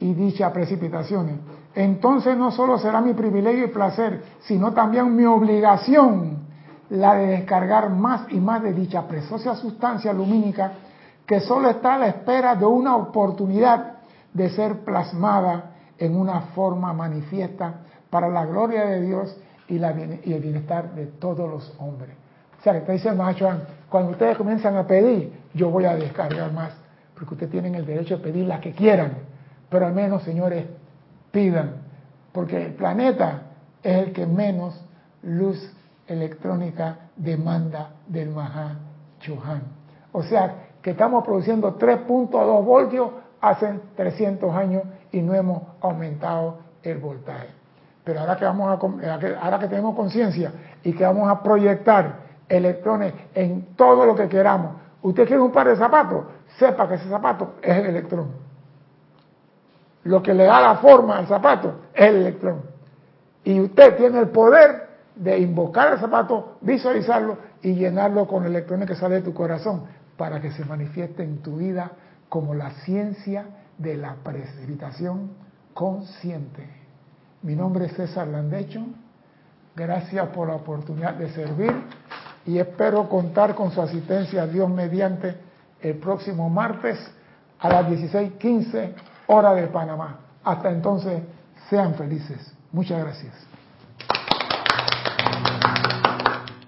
Y dicha precipitaciones. Entonces no solo será mi privilegio y placer, sino también mi obligación la de descargar más y más de dicha preciosa sustancia lumínica que solo está a la espera de una oportunidad de ser plasmada en una forma manifiesta para la gloria de Dios y, la y el bienestar de todos los hombres. O sea, que está diciendo Mahacho Han, cuando ustedes comienzan a pedir, yo voy a descargar más, porque ustedes tienen el derecho de pedir las que quieran, pero al menos, señores, pidan, porque el planeta es el que menos luz electrónica demanda del Maha Chohan. O sea, que estamos produciendo 3.2 voltios hace 300 años y no hemos aumentado el voltaje. Pero ahora que, vamos a, que- ahora que tenemos conciencia y que vamos a proyectar electrones en todo lo que queramos, usted quiere un par de zapatos, sepa que ese zapato es el electrón. Lo que le da la forma al zapato es el electrón. Y usted tiene el poder de invocar el zapato, visualizarlo y llenarlo con electrones que sale de tu corazón para que se manifieste en tu vida como la ciencia de la precipitación consciente. Mi nombre es César Landecho. Gracias por la oportunidad de servir y espero contar con su asistencia, Dios mediante, el próximo martes a las 16:15 hora de Panamá. Hasta entonces, sean felices. Muchas gracias.